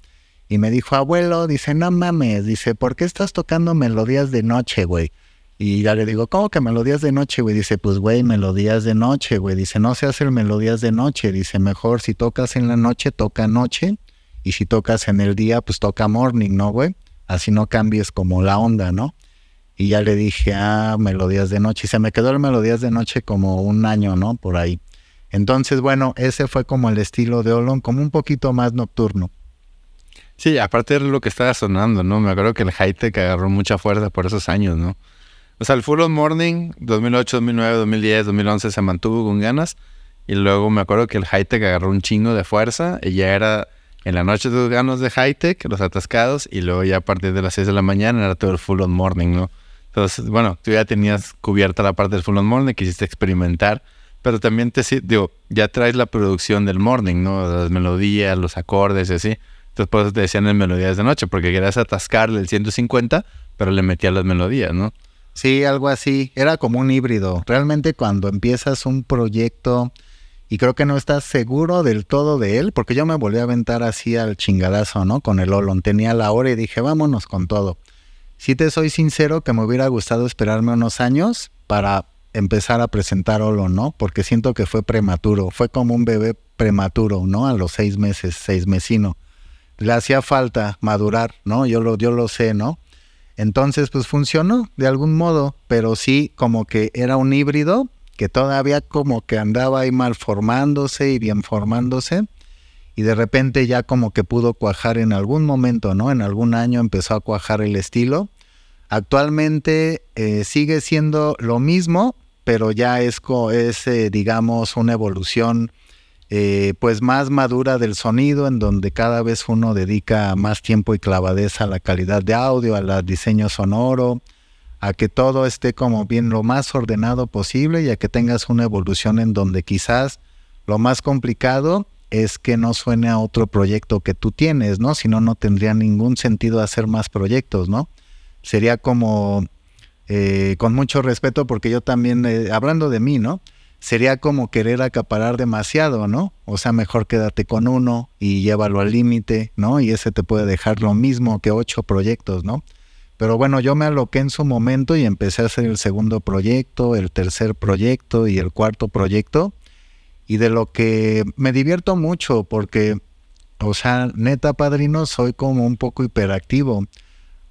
y me dijo, abuelo, dice, no mames, dice, ¿por qué estás tocando melodías de noche, güey? Y ya le digo, ¿cómo que melodías de noche, güey? Dice, pues, güey, melodías de noche, güey. Dice, no se hacen melodías de noche. Dice, mejor si tocas en la noche, toca noche y si tocas en el día, pues toca morning, ¿no, güey? Así no cambies como la onda, ¿no? Y ya le dije, ah, melodías de noche. Y se me quedó el melodías de noche como un año, ¿no? Por ahí. Entonces, bueno, ese fue como el estilo de Olon, como un poquito más nocturno. Sí, aparte de lo que estaba sonando, ¿no? Me acuerdo que el high-tech agarró mucha fuerza por esos años, ¿no? O sea, el Full On Morning, 2008, 2009, 2010, 2011 se mantuvo con ganas. Y luego me acuerdo que el high-tech agarró un chingo de fuerza y ya era en la noche tus ganos de high tech, los atascados, y luego ya a partir de las 6 de la mañana era todo el full on morning, ¿no? Entonces, bueno, tú ya tenías cubierta la parte del full on morning, quisiste experimentar, Pero también te digo, ya traes la producción del morning, ¿no? Las melodías, los acordes y así. Entonces por eso te decían en melodías de noche, porque querías atascarle el 150, pero le metías las melodías, ¿no? Sí, algo así. Era como un híbrido. Realmente cuando empiezas un proyecto y creo que no estás seguro del todo de él, porque yo me volví a aventar así al chingadazo, ¿no? Con el Olon. Tenía la hora y dije, vámonos con todo. Si te soy sincero que me hubiera gustado esperarme unos años para empezar a presentar Olo, ¿no? Porque siento que fue prematuro, fue como un bebé prematuro, ¿no? A los seis meses, seis mesino. Le hacía falta madurar, ¿no? Yo lo, yo lo sé, ¿no? Entonces, pues funcionó de algún modo, pero sí como que era un híbrido que todavía como que andaba ahí mal formándose y bien formándose. Y de repente ya como que pudo cuajar en algún momento, ¿no? En algún año empezó a cuajar el estilo. Actualmente eh, sigue siendo lo mismo, pero ya es, es eh, digamos, una evolución eh, pues más madura del sonido, en donde cada vez uno dedica más tiempo y clavadeza a la calidad de audio, al diseño sonoro, a que todo esté como bien lo más ordenado posible y a que tengas una evolución en donde quizás lo más complicado es que no suene a otro proyecto que tú tienes, ¿no? Si no, no tendría ningún sentido hacer más proyectos, ¿no? Sería como eh, con mucho respeto, porque yo también, eh, hablando de mí, ¿no? Sería como querer acaparar demasiado, ¿no? O sea, mejor quédate con uno y llévalo al límite, ¿no? Y ese te puede dejar lo mismo que ocho proyectos, ¿no? Pero bueno, yo me aloqué en su momento y empecé a hacer el segundo proyecto, el tercer proyecto y el cuarto proyecto. Y de lo que me divierto mucho porque, o sea, neta padrino, soy como un poco hiperactivo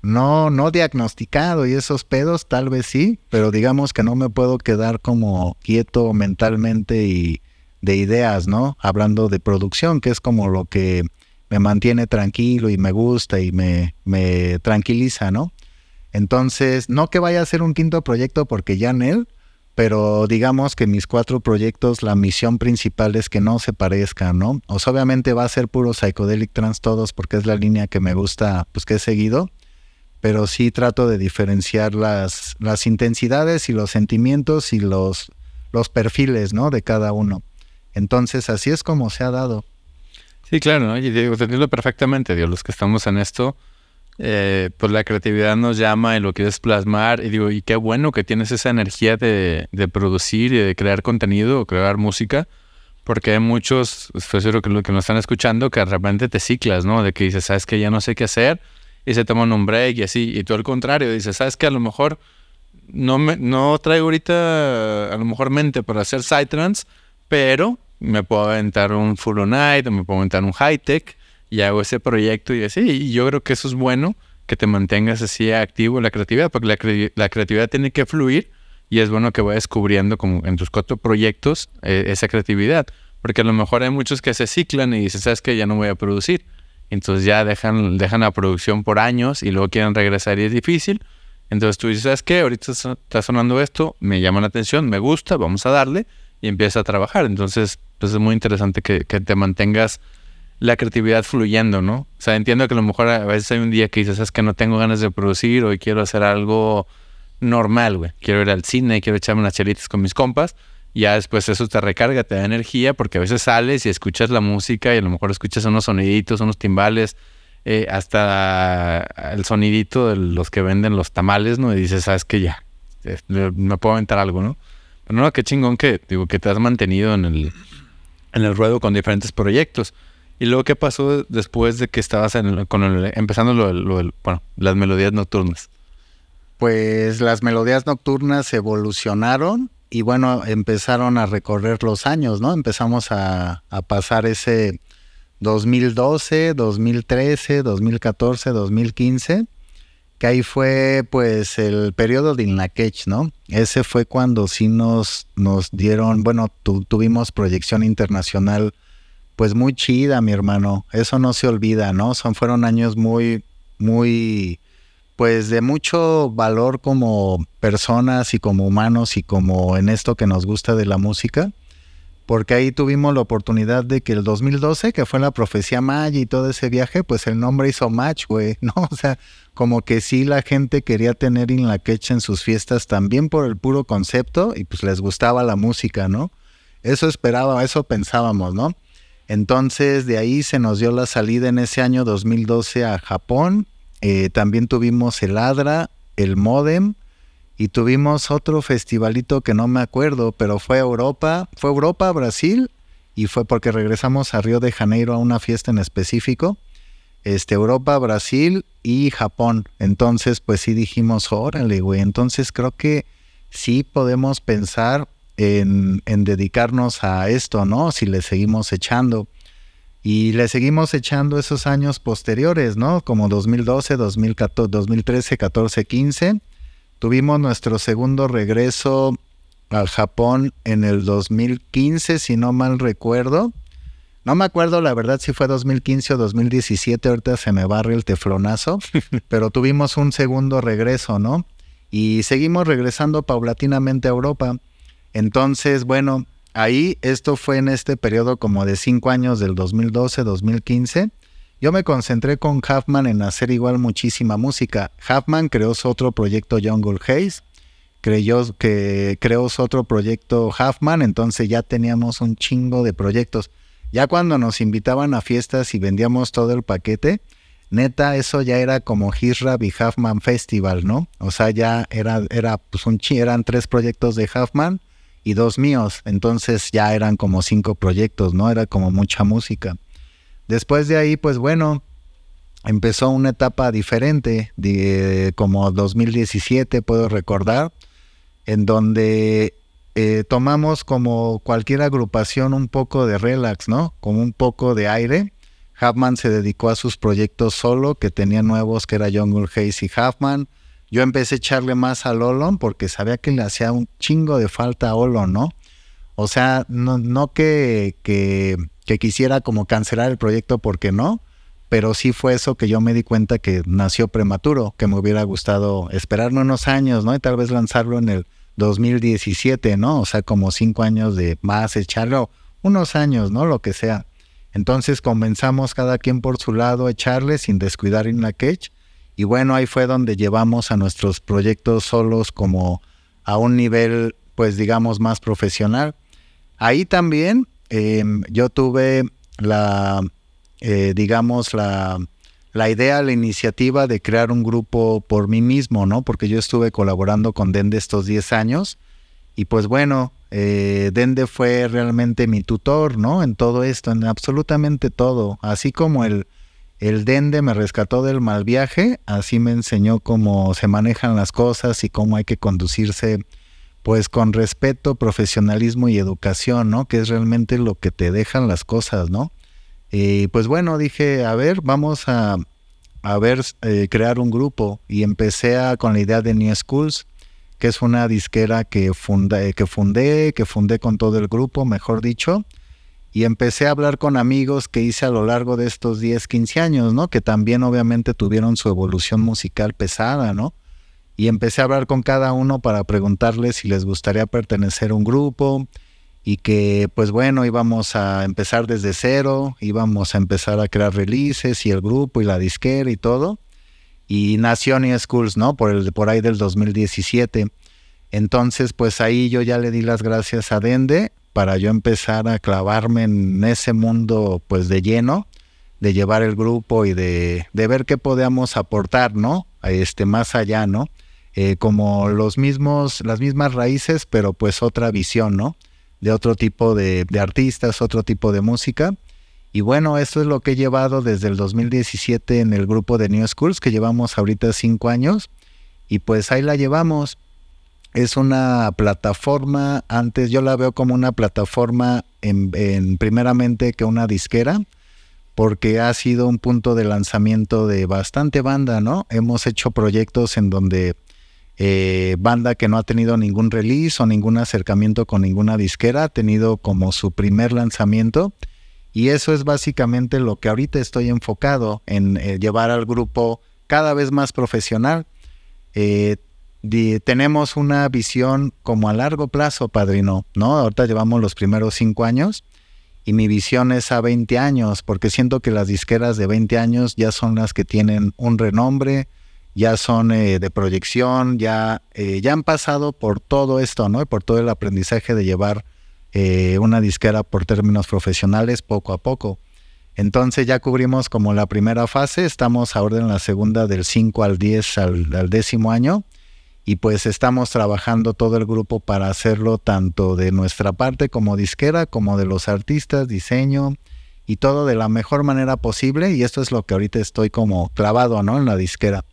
no, no diagnosticado y esos pedos tal vez sí, pero digamos que no me puedo quedar como quieto mentalmente y de ideas, ¿no? Hablando de producción, que es como lo que me mantiene tranquilo y me gusta y me, me tranquiliza, ¿no? Entonces, no que vaya a ser un quinto proyecto porque ya en él, pero digamos que mis cuatro proyectos, la misión principal es que no se parezcan, ¿no? O sea, obviamente va a ser puro psychedelic trans todos porque es la línea que me gusta, pues que he seguido pero sí trato de diferenciar las, las intensidades y los sentimientos y los, los perfiles, ¿no? De cada uno. Entonces, así es como se ha dado. Sí, claro, ¿no? Y digo, entiendo perfectamente, Dios, los que estamos en esto, eh, pues la creatividad nos llama y lo quieres plasmar. Y digo, y qué bueno que tienes esa energía de, de producir y de crear contenido o crear música, porque hay muchos, estoy seguro que, que nos están escuchando, que de repente te ciclas, ¿no? De que dices, sabes que ya no sé qué hacer y se toman un break y así. Y tú al contrario, dices, ¿sabes que A lo mejor no, me, no traigo ahorita, a lo mejor mente para hacer Psytrance, pero me puedo aventar un Full Night o me puedo aventar un High Tech y hago ese proyecto y así. Y yo creo que eso es bueno, que te mantengas así activo la creatividad, porque la, la creatividad tiene que fluir y es bueno que vayas descubriendo como en tus cuatro proyectos eh, esa creatividad. Porque a lo mejor hay muchos que se ciclan y dicen, ¿sabes que Ya no voy a producir entonces ya dejan, dejan la producción por años y luego quieren regresar y es difícil. Entonces tú dices, ¿sabes qué? Ahorita está sonando esto, me llama la atención, me gusta, vamos a darle y empieza a trabajar. Entonces, pues es muy interesante que, te mantengas la creatividad fluyendo, ¿no? O sea, entiendo que a lo mejor a veces hay un día que dices, es que no tengo ganas de producir, hoy quiero hacer algo normal, güey. Quiero ir al cine, quiero echarme unas chelitas con mis compas ya después eso te recarga, te da energía, porque a veces sales y escuchas la música y a lo mejor escuchas unos soniditos, unos timbales, eh, hasta el sonidito de los que venden los tamales, ¿no? Y dices, sabes que ya, me puedo aventar algo, ¿no? Pero no, qué chingón que, digo, que te has mantenido en el, en el ruedo con diferentes proyectos. Y luego, ¿qué pasó después de que estabas con empezando lo, las melodías nocturnas? Pues las melodías nocturnas evolucionaron y bueno, empezaron a recorrer los años, ¿no? Empezamos a, pasar ese 2012, 2013, 2014, 2015, que ahí fue pues el periodo de Inlakech, ¿no? Ese fue cuando sí nos, nos dieron, bueno, tuvimos proyección internacional pues muy chida, mi hermano. Eso no se olvida, ¿no? Son, fueron años muy, muy pues de mucho valor como personas y como humanos y como en esto que nos gusta de la música, porque ahí tuvimos la oportunidad de que el 2012, que fue la profecía Maya y todo ese viaje, pues el nombre hizo match, güey, [laughs] ¿no? O sea, como que sí la gente quería tener In La Quecha en sus fiestas también por el puro concepto y pues les gustaba la música, ¿no? Eso esperaba, eso pensábamos, ¿no? Entonces de ahí se nos dio la salida en ese año 2012 a Japón. Eh, también tuvimos el ADRA, el Modem y tuvimos otro festivalito que no me acuerdo, pero fue Europa, fue Europa, Brasil y fue porque regresamos a Río de Janeiro a una fiesta en específico. Este, Europa, Brasil y Japón. Entonces, pues sí dijimos, órale, güey. Entonces creo que sí podemos pensar en, dedicarnos a esto, ¿no? Si le seguimos echando. Y le seguimos echando esos años posteriores, ¿no? Como 2012, 2014, 2013, 14, 15. Tuvimos nuestro segundo regreso al Japón en el 2015, si no mal recuerdo. No me acuerdo la verdad si fue 2015 o 2017, ahorita se me barre el teflonazo, [laughs] pero tuvimos un segundo regreso, ¿no? Y seguimos regresando paulatinamente a Europa. Entonces, bueno, ahí esto fue en este periodo como de cinco años del 2012-2015. Yo me concentré con Huffman en hacer igual muchísima música. Huffman creó su otro proyecto Jungle Haze, creyó que creó otro proyecto Huffman, entonces ya teníamos un chingo de proyectos. Ya cuando nos invitaban a fiestas y vendíamos todo el paquete, neta, eso ya era como Hisrab y Huffman Festival, ¿no? O sea, ya era, era pues un eran tres proyectos de Huffman y dos míos. Entonces ya eran como cinco proyectos, ¿no? Era como mucha música. Después de ahí, pues bueno, empezó una etapa diferente, de, como 2017, puedo recordar, en donde eh, tomamos como cualquier agrupación un poco de relax, ¿no? Como un poco de aire. Huffman se dedicó a sus proyectos solo, que tenía nuevos, que era Jungle Haze y Huffman. Yo empecé a echarle más al Olon porque sabía que le hacía un chingo de falta a Olon, ¿no? O sea, no, no que, que, quisiera como cancelar el proyecto porque no, pero sí fue eso que yo me di cuenta que nació prematuro, que me hubiera gustado esperarme unos años, ¿no? Y tal vez lanzarlo en el 2017, ¿no? O sea, como cinco años de más, echarlo unos años, ¿no? Lo que sea. Entonces comenzamos cada quien por su lado a echarle sin descuidar en la catch y bueno, ahí fue donde llevamos a nuestros proyectos solos como a un nivel, pues digamos, más profesional. Ahí también em, yo tuve la, eh, digamos, la, la idea, la iniciativa de crear un grupo por mí mismo, ¿no? Porque yo estuve colaborando con Dende estos 10 años y pues bueno, eh, Dende fue realmente mi tutor, ¿no? En todo esto, en absolutamente todo, así como el el Dende me rescató del mal viaje, así me enseñó cómo se manejan las cosas y cómo hay que conducirse pues con respeto, profesionalismo y educación, ¿no? Que es realmente lo que te dejan las cosas, ¿no? Y pues bueno, dije, a ver, vamos a, a ver, eh, crear un grupo y empecé a, con la idea de New Schools, que es una disquera que, funda, que fundé, que fundé con todo el grupo, mejor dicho, y empecé a hablar con amigos que hice a lo largo de estos 10, 15 años, ¿no? Que también obviamente tuvieron su evolución musical pesada, ¿no? Y empecé a hablar con cada uno para preguntarles si les gustaría pertenecer a un grupo y que pues bueno, íbamos a empezar desde cero, íbamos a empezar a crear releases y el grupo y la disquera y todo. Y nació New Schools, ¿no? Por, el, por ahí del 2017. Entonces, pues ahí yo ya le di las gracias a Dende para yo empezar a clavarme en ese mundo pues de lleno, de llevar el grupo y de, ver qué podíamos aportar, ¿no? Este, más allá, ¿no? Eh, como los mismos, las mismas raíces, pero pues otra visión, ¿no? De otro tipo de, de artistas, otro tipo de música. Y bueno, esto es lo que he llevado desde el 2017 en el grupo de New Schools, que llevamos ahorita cinco años. Y pues ahí la llevamos es una plataforma, antes yo la veo como una plataforma en, primeramente que una disquera, porque ha sido un punto de lanzamiento de bastante banda, ¿no? Hemos hecho proyectos en donde eh, banda que no ha tenido ningún release o ningún acercamiento con ninguna disquera ha tenido como su primer lanzamiento. Y eso es básicamente lo que ahorita estoy enfocado en eh, llevar al grupo cada vez más profesional. Eh, tenemos una visión como a largo plazo, padrino, ¿no? Ahorita llevamos los primeros cinco años y mi visión es a 20 años, porque siento que las disqueras de 20 años ya son las que tienen un renombre, ya son eh, de proyección, ya, eh, ya han pasado por todo esto, ¿no? Y por todo el aprendizaje de llevar eh, una disquera por términos profesionales poco a poco. Entonces ya cubrimos como la primera fase, estamos ahora en la segunda del 5 al 10 al, décimo año y pues estamos trabajando todo el grupo para hacerlo tanto de nuestra parte como disquera, como de los artistas, diseño y todo de la mejor manera posible y esto es lo que ahorita estoy como clavado, ¿no? En la disquera.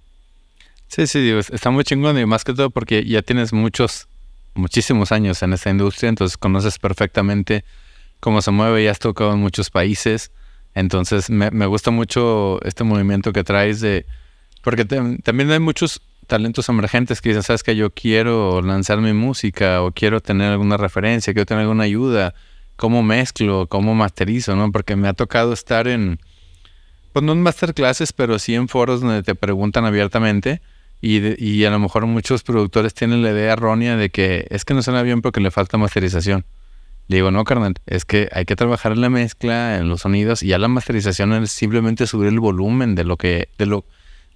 Sí, sí, está muy chingón y más que todo porque ya tienes muchos, muchísimos años en esta industria, entonces conoces perfectamente cómo se mueve, ya has tocado en muchos países, entonces me, gusta mucho este movimiento que traes de, porque también hay muchos talentos emergentes que dicen, sabes que yo quiero lanzar mi música o quiero tener alguna referencia, quiero tener alguna ayuda, cómo mezclo, cómo masterizo, ¿no? Porque me ha tocado estar en, pues no en masterclasses, pero sí en foros donde te preguntan abiertamente y, a lo mejor muchos productores tienen la idea errónea de que es que no suena bien porque le falta masterización. Le digo, no, carnal, es que hay que trabajar en la mezcla, en los sonidos, y ya la masterización es simplemente subir el volumen de lo que, de lo,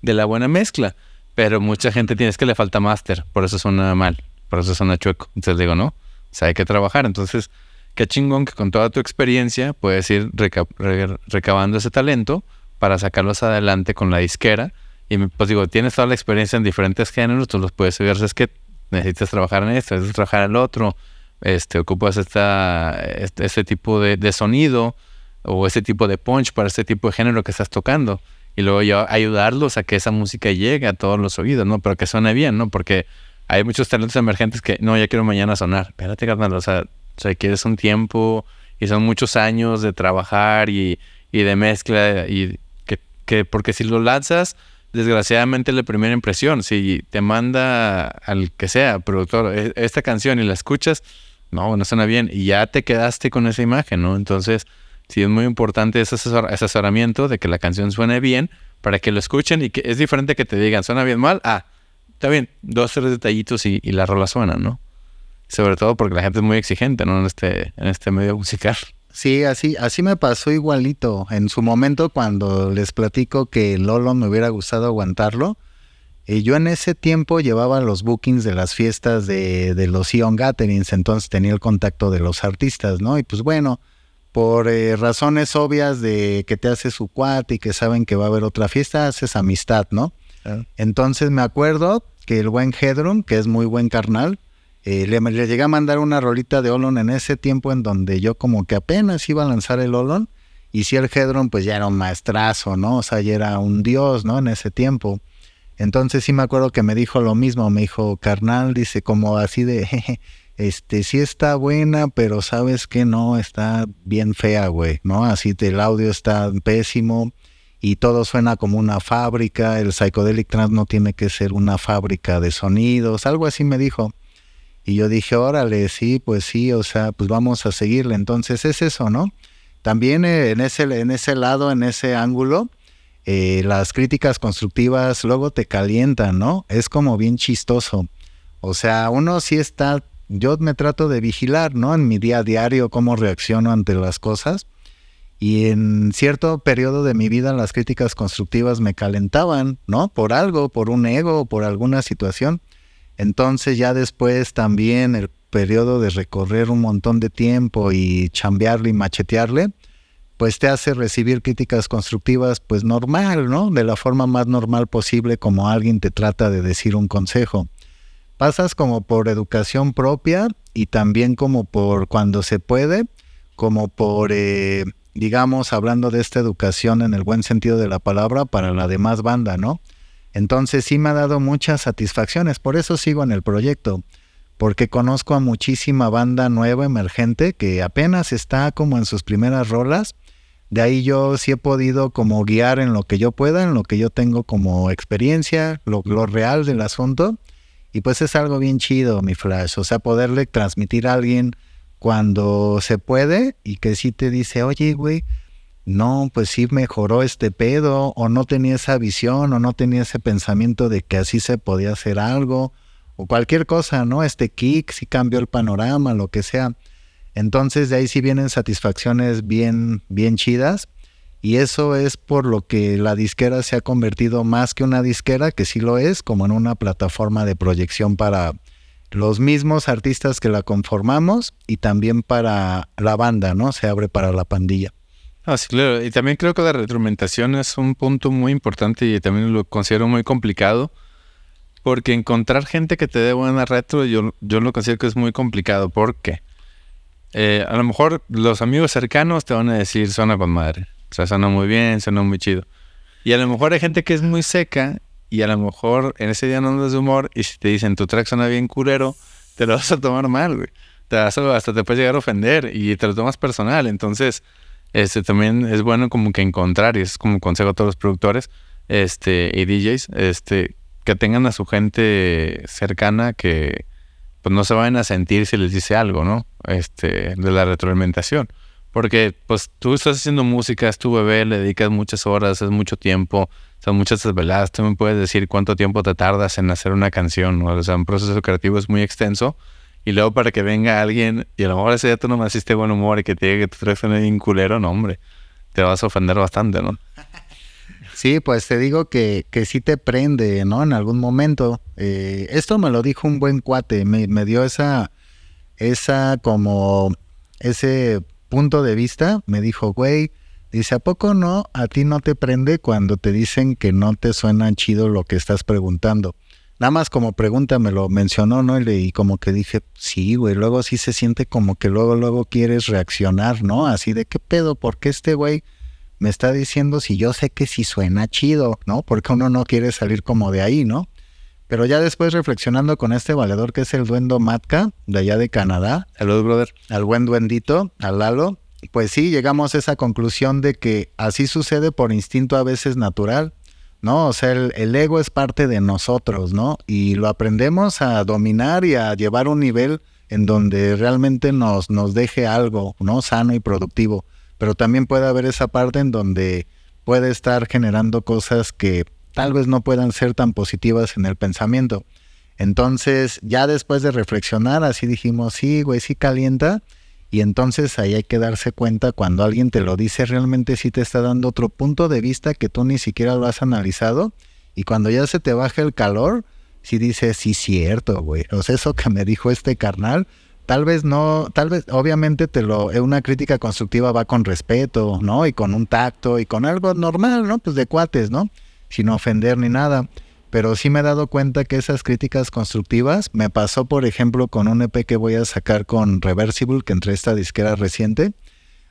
de la buena mezcla. Pero mucha gente tiene, es que le falta máster, por eso suena mal, por eso suena chueco. Entonces digo, no, o sea, hay que trabajar. Entonces, qué chingón que con toda tu experiencia puedes ir recabando ese talento para sacarlos adelante con la disquera y pues digo, tienes toda la experiencia en diferentes géneros, tú los puedes ver, es que necesitas trabajar en esto, necesitas trabajar en el otro, este, ocupas esta, este, este tipo de, sonido o ese tipo de punch para este tipo de género que estás tocando. Y luego ayudarlos a que esa música llegue a todos los oídos, ¿no? Pero que suene bien, ¿no? Porque hay muchos talentos emergentes que, no, ya quiero mañana sonar. Espérate, carnal, o sea, o sea, quieres un tiempo y son muchos años de trabajar y, y de mezcla y que, que, porque si lo lanzas desgraciadamente la primera impresión. Si te manda al que sea, productor, e, esta canción y la escuchas, no, no suena bien y ya te quedaste con esa imagen, ¿no? Entonces, sí es muy importante ese, asesoramiento de que la canción suene bien para que lo escuchen y que es diferente que te digan, suena bien mal, ah, está bien, dos, tres detallitos y, y la rola suena, ¿no? Sobre todo porque la gente es muy exigente, ¿no? En este, en este medio musical. Sí, así, así me pasó igualito. En su momento, cuando les platico que Lolo me hubiera gustado aguantarlo, eh, yo en ese tiempo llevaba los bookings de las fiestas de, de los Ion Gatherings, entonces tenía el contacto de los artistas, ¿no? Y pues bueno, por eh, razones obvias de que te hace su cuate y que saben que va a haber otra fiesta, haces amistad, ¿no? Entonces me acuerdo que el buen Hedron, que es muy buen carnal, eh, le, llegué a mandar una rolita de Olon en ese tiempo en donde yo como que apenas iba a lanzar el Olon. Y si el Hedron pues ya era un maestrazo, ¿no? O sea, ya era un dios, ¿no? En ese tiempo. Entonces sí me acuerdo que me dijo lo mismo, me dijo, carnal, dice como así de, este, sí está buena, pero sabes que no, está bien fea, güey, ¿no? Así el audio está pésimo y todo suena como una fábrica, el Psychedelic Trans no tiene que ser una fábrica de sonidos, algo así me dijo. Y yo dije, órale, sí, pues sí, o sea, pues vamos a seguirle. Entonces es eso, ¿no? También eh, en, ese, en ese lado, en ese ángulo, eh, las críticas constructivas luego te calientan, ¿no? Es como bien chistoso. O sea, uno sí está, yo me trato de vigilar, ¿no? En mi día a diario, cómo reacciono ante las cosas. Y en cierto periodo de mi vida las críticas constructivas me calentaban, ¿no? Por algo, por un ego, por alguna situación. Entonces ya después también el periodo de recorrer un montón de tiempo y chambearle y machetearle, pues te hace recibir críticas constructivas pues normal, ¿no? De la forma más normal posible como alguien te trata de decir un consejo. Pasas como por educación propia y también como por cuando se puede, como por, eh, digamos, hablando de esta educación en el buen sentido de la palabra para la demás banda, ¿no? Entonces sí me ha dado muchas satisfacciones, por eso sigo en el proyecto, porque conozco a muchísima banda nueva emergente que apenas está como en sus primeras rolas. De ahí yo sí he podido como guiar en lo que yo pueda, en lo que yo tengo como experiencia, lo, real del asunto. Y pues es algo bien chido, mi flash. O sea, poderle transmitir a alguien cuando se puede y que sí te dice, oye, güey, no, pues sí mejoró este pedo, o no tenía esa visión, o no tenía ese pensamiento de que así se podía hacer algo, o cualquier cosa, ¿no? Este kick sí cambió el panorama, lo que sea. Entonces de ahí sí vienen satisfacciones bien, bien chidas. Y eso es por lo que la disquera se ha convertido más que una disquera, que sí lo es, como en una plataforma de proyección para los mismos artistas que la conformamos y también para la banda, ¿no? Se abre para la pandilla. Ah, sí, claro. Y también creo que la retroalimentación es un punto muy importante y también lo considero muy complicado. Porque encontrar gente que te dé buena retro, yo, yo lo considero que es muy complicado. porque eh, a lo mejor los amigos cercanos te van a decir suena con madre. O sea, suena muy bien, suena muy chido. Y a lo mejor hay gente que es muy seca y a lo mejor en ese día no andas de humor y si te dicen tu track suena bien curero, te lo vas a tomar mal, güey. Te hasta te puedes llegar a ofender y te lo tomas personal. Entonces, este también es bueno como que encontrar, y es como consejo a todos los productores este, y DJs, este, que tengan a su gente cercana que pues no se vayan a sentir si les dice algo, ¿no? Este, de la retroalimentación. Porque pues tú estás haciendo música, es tu bebé, le dedicas muchas horas, es mucho tiempo, son muchas desveladas. Tú me puedes decir cuánto tiempo te tardas en hacer una canción, ¿no? O sea, un proceso creativo es muy extenso. Y luego para que venga alguien y a lo mejor ese día tú no me hiciste buen humor y que te diga que tu teléfono es un culero, no, hombre, te vas a ofender bastante, ¿no? [laughs] Sí, pues te digo que, que sí te prende, ¿no? En algún momento. Eh, esto me lo dijo un buen cuate, me, me dio esa, esa como, ese punto de vista, me dijo, güey, dice, ¿a poco no? A ti no te prende cuando te dicen que no te suena chido lo que estás preguntando. Nada más como pregunta me lo mencionó, ¿no? Y como que dije, sí, güey, luego sí se siente como que luego, luego quieres reaccionar, ¿no? Así de, ¿qué pedo? ¿Por qué este güey me está diciendo si yo sé que sí suena chido, ¿no? Porque uno no quiere salir como de ahí, ¿no? Pero ya después reflexionando con este valedor que es el duendo Matka, de allá de Canadá. Saludos, brother. Al buen duendito, al Lalo. Pues sí, llegamos a esa conclusión de que así sucede por instinto a veces natural, ¿no? O sea, el, ego es parte de nosotros, ¿no? Y lo aprendemos a dominar y a llevar un nivel en donde realmente nos, nos deje algo, ¿no? Sano y productivo. Pero también puede haber esa parte en donde puede estar generando cosas que tal vez no puedan ser tan positivas en el pensamiento. Entonces, ya después de reflexionar, así dijimos, sí, güey, sí calienta. Y entonces ahí hay que darse cuenta cuando alguien te lo dice, realmente sí te está dando otro punto de vista que tú ni siquiera lo has analizado. Y cuando ya se te baja el calor, sí dices, sí, cierto, güey. O sea, eso que me dijo este carnal, tal vez no, tal vez, obviamente te lo, una crítica constructiva va con respeto, ¿no? Y con un tacto y con algo normal, ¿no? Pues de cuates, ¿no? Sin ofender ni nada. Pero sí me he dado cuenta que esas críticas constructivas me pasó, por ejemplo, con un EP que voy a sacar con Reversible, que entre esta disquera reciente.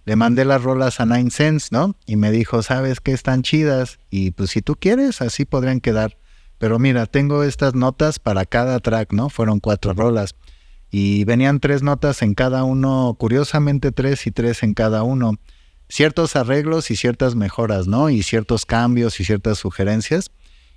Le mandé las rolas a Nine Cents, ¿no? Y me dijo, ¿sabes qué? Están chidas. Y pues si tú quieres, así podrían quedar. Pero mira, tengo estas notas para cada track, ¿no? Fueron cuatro rolas. Y venían tres notas en cada uno, curiosamente tres y tres en cada uno ciertos arreglos y ciertas mejoras, ¿no? Y ciertos cambios y ciertas sugerencias.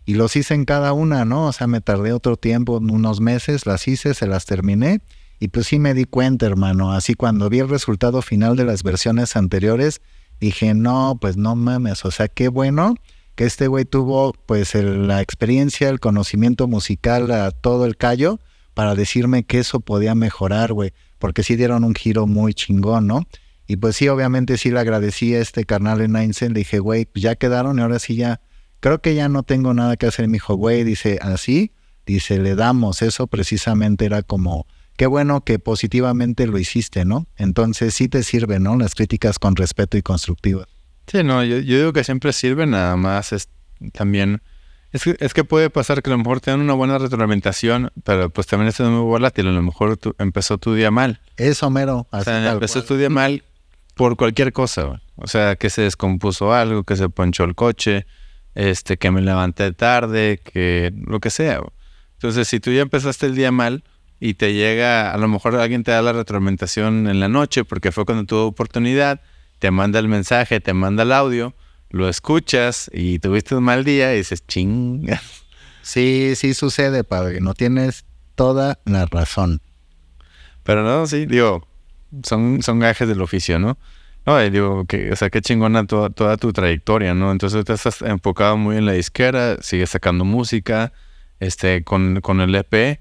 Y los hice en cada una, ¿no? O sea, me tardé otro tiempo, unos meses, las hice, se las terminé. Y pues sí me di cuenta, hermano. Así cuando vi el resultado final de las versiones anteriores, dije, no, pues no mames. O sea, qué bueno que este güey tuvo pues la experiencia, el conocimiento musical, a todo el callo, para decirme que eso podía mejorar, güey. Porque sí dieron un giro muy chingón, ¿no? Y pues sí, obviamente sí le agradecí a este carnal en Einstein. Le dije, güey, pues ya quedaron y ahora sí ya, creo que ya no tengo nada que hacer. Me dijo, güey, dice, así, dice, le damos. Eso precisamente era como, qué bueno que positivamente lo hiciste, ¿no? Entonces sí te sirven, ¿no? Las críticas con respeto y constructivas. Sí, no, yo, digo que siempre sirven, nada más es también... Es que, es que puede pasar que a lo mejor te dan una buena retroalimentación, pero pues también es muy volátil. A lo mejor empezó tu día mal. Eso, mero. o sea, empezó tu día mal por cualquier cosa, O sea, que se descompuso algo, que se ponchó el coche, este, que me levanté tarde, que lo que sea. Entonces, si tú ya empezaste el día mal y te llega, a lo mejor alguien te da la retroalimentación en la noche porque fue cuando tuvo oportunidad, te manda el mensaje, te manda el audio, lo escuchas y tuviste un mal día y dices, ching. Sí, sí sucede, padre. No tienes toda la razón. Pero no, sí, digo, son, son gajes del oficio, ¿no? No, digo, que, o sea, qué chingona toda, toda tu trayectoria, ¿no? Entonces tú estás enfocado muy en la disquera, sigues sacando música, este, con, con el EP.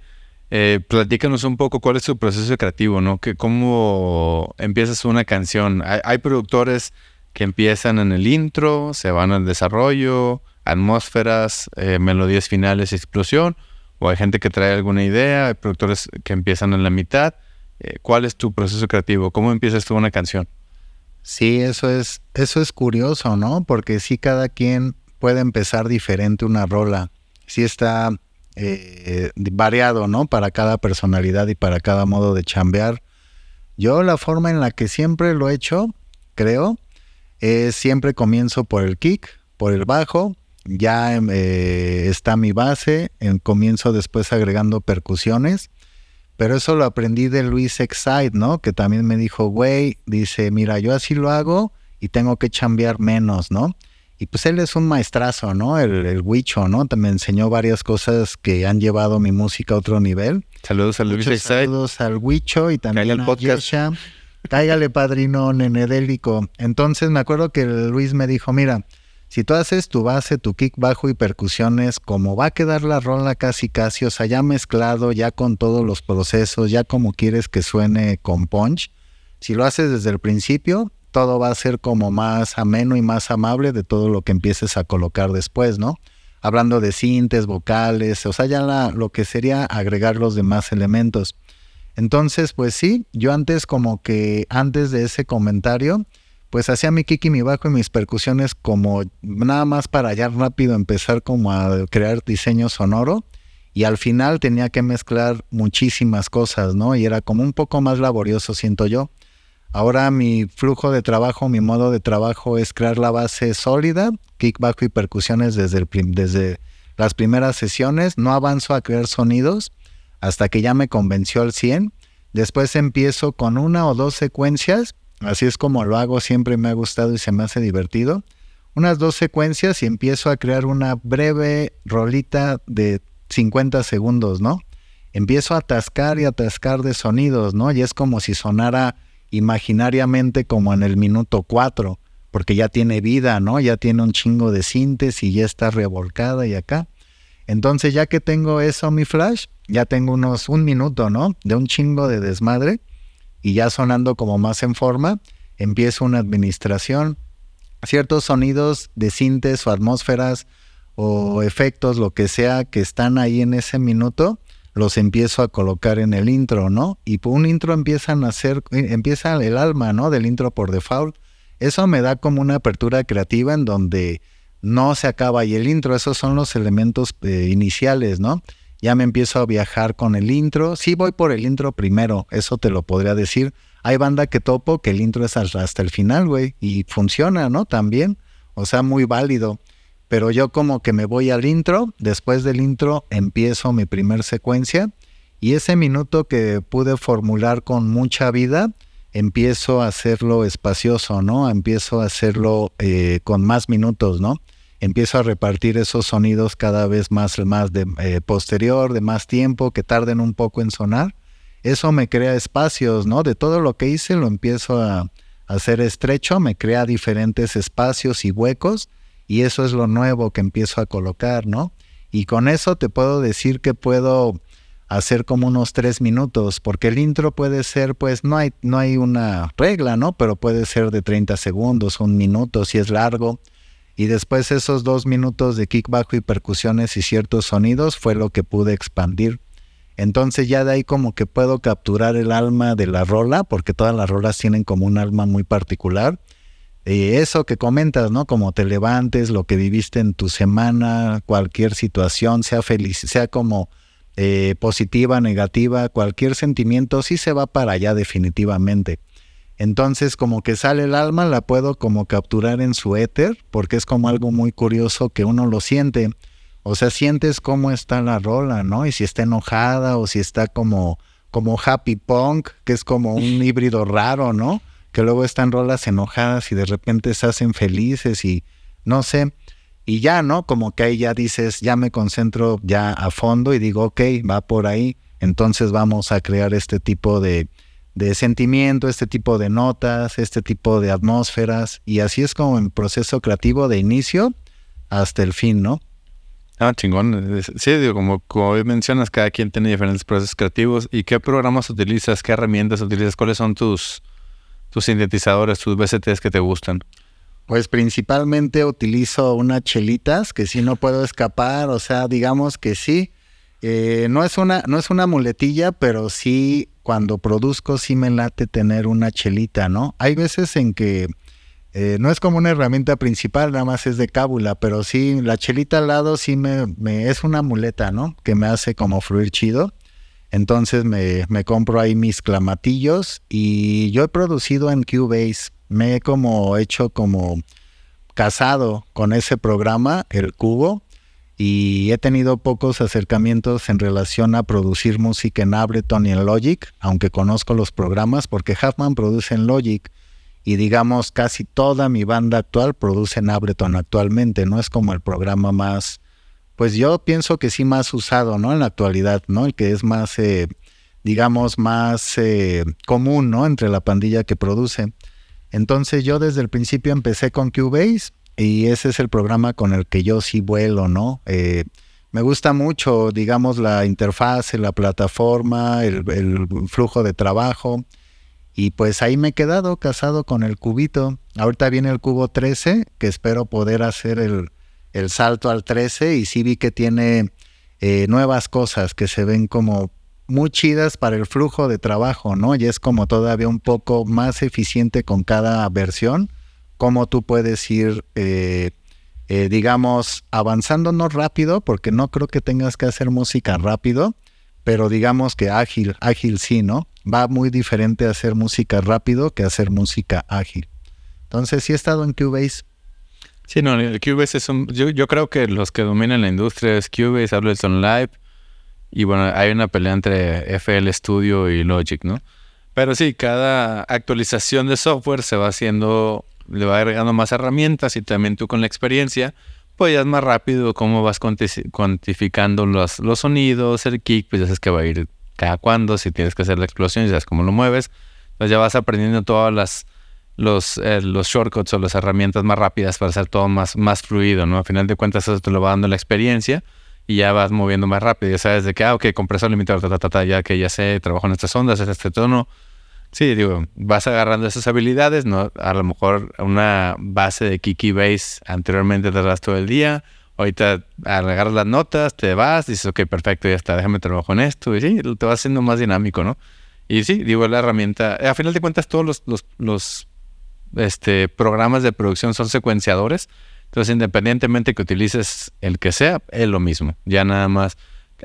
Eh, platícanos un poco cuál es tu proceso creativo, ¿no? Que cómo empiezas una canción. Hay, productores que empiezan en el intro, se van al desarrollo, atmósferas, eh, melodías finales, explosión, o hay gente que trae alguna idea, hay productores que empiezan en la mitad. Eh, ¿Cuál es tu proceso creativo? ¿Cómo empiezas tú una canción? Sí, eso es, eso es curioso, ¿no? Porque sí cada quien puede empezar diferente una rola. Sí está eh, variado, ¿no? Para cada personalidad y para cada modo de chambear. Yo la forma en la que siempre lo he hecho, creo, es siempre comienzo por el kick, por el bajo, ya eh, está mi base, en, comienzo después agregando percusiones, pero eso lo aprendí de Luis Excite, ¿no? Que también me dijo, güey, dice, mira, yo así lo hago y tengo que chambear menos, ¿no? Y pues él es un maestrazo, ¿no? El, el Huicho, ¿no? Me enseñó varias cosas que han llevado mi música a otro nivel. Saludos a Luis Excite. Saludos al Huicho y también al podcast. Cáigale, padrino nenedélico. Entonces me acuerdo que Luis me dijo, mira, si tú haces tu base, tu kick bajo y percusiones, como va a quedar la rola casi casi, o sea, ya mezclado, ya con todos los procesos, ya como quieres que suene con punch, si lo haces desde el principio, todo va a ser como más ameno y más amable de todo lo que empieces a colocar después, ¿no? Hablando de sintes, vocales, o sea, ya la, lo que sería agregar los demás elementos. Entonces, pues sí, yo antes como que antes de ese comentario, pues hacía mi kick y mi bajo y mis percusiones como nada más para ya rápido empezar como a crear diseño sonoro y al final tenía que mezclar muchísimas cosas, ¿no? Y era como un poco más laborioso, siento yo. Ahora mi flujo de trabajo, mi modo de trabajo es crear la base sólida, kick, bajo y percusiones desde, desde las primeras sesiones. No avanzo a crear sonidos hasta que ya me convenció al 100. Después empiezo con una o dos secuencias Así es como lo hago, siempre me ha gustado y se me hace divertido. Unas dos secuencias y empiezo a crear una breve rolita de 50 segundos, ¿no? Empiezo a atascar y atascar de sonidos, ¿no? Y es como si sonara imaginariamente como en el minuto 4, porque ya tiene vida, ¿no? Ya tiene un chingo de síntesis y ya está revolcada y acá. Entonces ya que tengo eso, mi flash, ya tengo unos un minuto, ¿no? De un chingo de desmadre y ya sonando como más en forma, empiezo una administración. Ciertos sonidos de sintes o atmósferas o efectos, lo que sea que están ahí en ese minuto, los empiezo a colocar en el intro, ¿no? Y por un intro empiezan a hacer, eh, empieza el alma, ¿no? Del intro por default. Eso me da como una apertura creativa en donde no se acaba ahí el intro, esos son los elementos eh, iniciales, ¿no? Ya me empiezo a viajar con el intro. Sí voy por el intro primero, eso te lo podría decir. Hay banda que topo que el intro es hasta el final, güey, y funciona, ¿no? También, o sea, muy válido. Pero yo como que me voy al intro, después del intro empiezo mi primer secuencia y ese minuto que pude formular con mucha vida, empiezo a hacerlo espacioso, ¿no? Empiezo a hacerlo eh, con más minutos, ¿no? Empiezo a repartir esos sonidos cada vez más, más de eh, posterior, de más tiempo, que tarden un poco en sonar. Eso me crea espacios, ¿no? De todo lo que hice lo empiezo a, hacer estrecho, me crea diferentes espacios y huecos y eso es lo nuevo que empiezo a colocar, ¿no? Y con eso te puedo decir que puedo hacer como unos tres minutos, porque el intro puede ser, pues no hay, no hay una regla, ¿no? Pero puede ser de 30 segundos, un minuto, si es largo y después esos dos minutos de kick bajo y percusiones y ciertos sonidos fue lo que pude expandir. Entonces ya de ahí como que puedo capturar el alma de la rola, porque todas las rolas tienen como un alma muy particular. Y eso que comentas, ¿no? Como te levantes, lo que viviste en tu semana, cualquier situación, sea feliz, sea como eh, positiva, negativa, cualquier sentimiento, sí se va para allá definitivamente. Entonces como que sale el alma, la puedo como capturar en su éter, porque es como algo muy curioso que uno lo siente. O sea, sientes cómo está la rola, ¿no? Y si está enojada o si está como, como happy punk, que es como un [laughs] híbrido raro, ¿no? Que luego están rolas enojadas y de repente se hacen felices y no sé. Y ya, ¿no? Como que ahí ya dices, ya me concentro ya a fondo y digo, ok, va por ahí. Entonces vamos a crear este tipo de, de sentimiento, este tipo de notas, este tipo de atmósferas, y así es como el proceso creativo de inicio hasta el fin, ¿no? Ah, chingón. Sí, digo, como, como mencionas, cada quien tiene diferentes procesos creativos. ¿Y qué programas utilizas? ¿Qué herramientas utilizas? ¿Cuáles son tus, tus sintetizadores, tus BCTs que te gustan? Pues principalmente utilizo unas chelitas que si no puedo escapar, o sea, digamos que sí, Eh, no, es una, no es una muletilla, pero sí cuando produzco sí me late tener una chelita, ¿no? Hay veces en que eh, no es como una herramienta principal, nada más es de cábula, pero sí, la chelita al lado sí me, me es una muleta, ¿no? Que me hace como fluir chido. Entonces me, me, compro ahí mis clamatillos y yo he producido en Cubase. Me he como hecho como casado con ese programa, el cubo, y he tenido pocos acercamientos en relación a producir música en Ableton y en Logic, aunque conozco los programas, porque Huffman produce en Logic y digamos casi toda mi banda actual produce en Ableton actualmente, no es como el programa más, pues yo pienso que sí más usado, ¿no? En la actualidad, ¿no? El que es más, eh, digamos, más eh, común, ¿no? Entre la pandilla que produce. Entonces yo desde el principio empecé con Cubase y ese es el programa con el que yo sí vuelo, ¿no? Eh, me gusta mucho, digamos, la interfaz, la plataforma, el, flujo de trabajo. Y pues ahí me he quedado casado con el cubito. Ahorita viene el cubo 13, que espero poder hacer el, salto al 13. Y sí vi que tiene eh, nuevas cosas que se ven como muy chidas para el flujo de trabajo, ¿no? Y es como todavía un poco más eficiente con cada versión cómo tú puedes ir, eh, eh, digamos, avanzando no rápido, porque no creo que tengas que hacer música rápido, pero digamos que ágil, ágil sí, ¿no? Va muy diferente hacer música rápido que hacer música ágil. Entonces, sí he estado en Cubase. Sí, no, el Cubase es un... Yo, creo que los que dominan la industria es Cubase, Ableton Live, y bueno, hay una pelea entre FL Studio y Logic, ¿no? Pero sí, cada actualización de software se va haciendo le va agregando más herramientas y también tú con la experiencia, pues ya es más rápido cómo vas cuantificando los, los sonidos, el kick, pues ya sabes que va a ir cada cuando, si tienes que hacer la explosión, ya sabes cómo lo mueves. Entonces ya vas aprendiendo todas las los, eh, los shortcuts o las herramientas más rápidas para hacer todo más, más fluido, ¿no? Al final de cuentas eso te lo va dando la experiencia y ya vas moviendo más rápido. Ya sabes de que, ah, ok, compresor limitador, ta, ta, ta, ya que ya sé, trabajo en estas ondas, es este tono, Sí, digo, vas agarrando esas habilidades, ¿no? A lo mejor una base de Kiki Base anteriormente te das todo el día, ahorita agarras las notas, te vas, dices, ok, perfecto, ya está, déjame trabajar en esto, y sí, te vas haciendo más dinámico, ¿no? Y sí, digo, la herramienta, a final de cuentas todos los, los, los este, programas de producción son secuenciadores, entonces independientemente que utilices el que sea, es lo mismo, ya nada más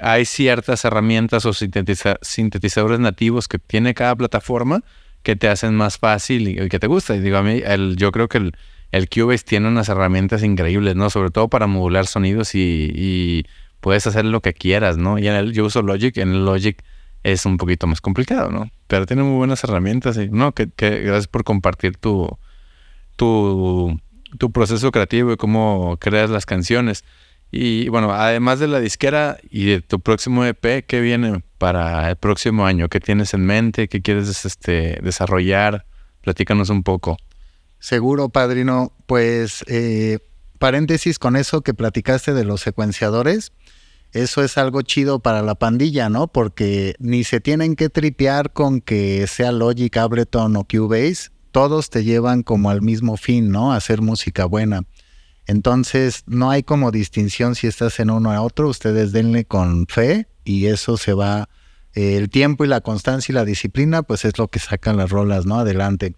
hay ciertas herramientas o sintetizadores nativos que tiene cada plataforma que te hacen más fácil y, que te gusta. Y digo, a mí, el, yo creo que el, el, tiene unas herramientas increíbles, ¿no? Sobre todo para modular sonidos y, puedes hacer lo que quieras, ¿no? Y en el, yo uso Logic, en el Logic es un poquito más complicado, ¿no? Pero tiene muy buenas herramientas y, ¿no? Que, gracias por compartir tu proceso creativo y cómo creas las canciones. Y bueno, además de la disquera y de tu próximo EP, ¿qué viene para el próximo año? ¿Qué tienes en mente? ¿Qué quieres este, desarrollar? Platícanos un poco. Seguro, padrino. Pues eh, paréntesis con eso que platicaste de los secuenciadores. Eso es algo chido para la pandilla, ¿no? Porque ni se tienen que tripear con que sea Logic, Ableton o Cubase. Todos te llevan como al mismo fin, ¿no? hacer música buena. Entonces, no hay como distinción si estás en uno a otro, ustedes denle con fe y eso se va, eh, el tiempo y la constancia y la disciplina, pues es lo que sacan las rolas, ¿no? Adelante.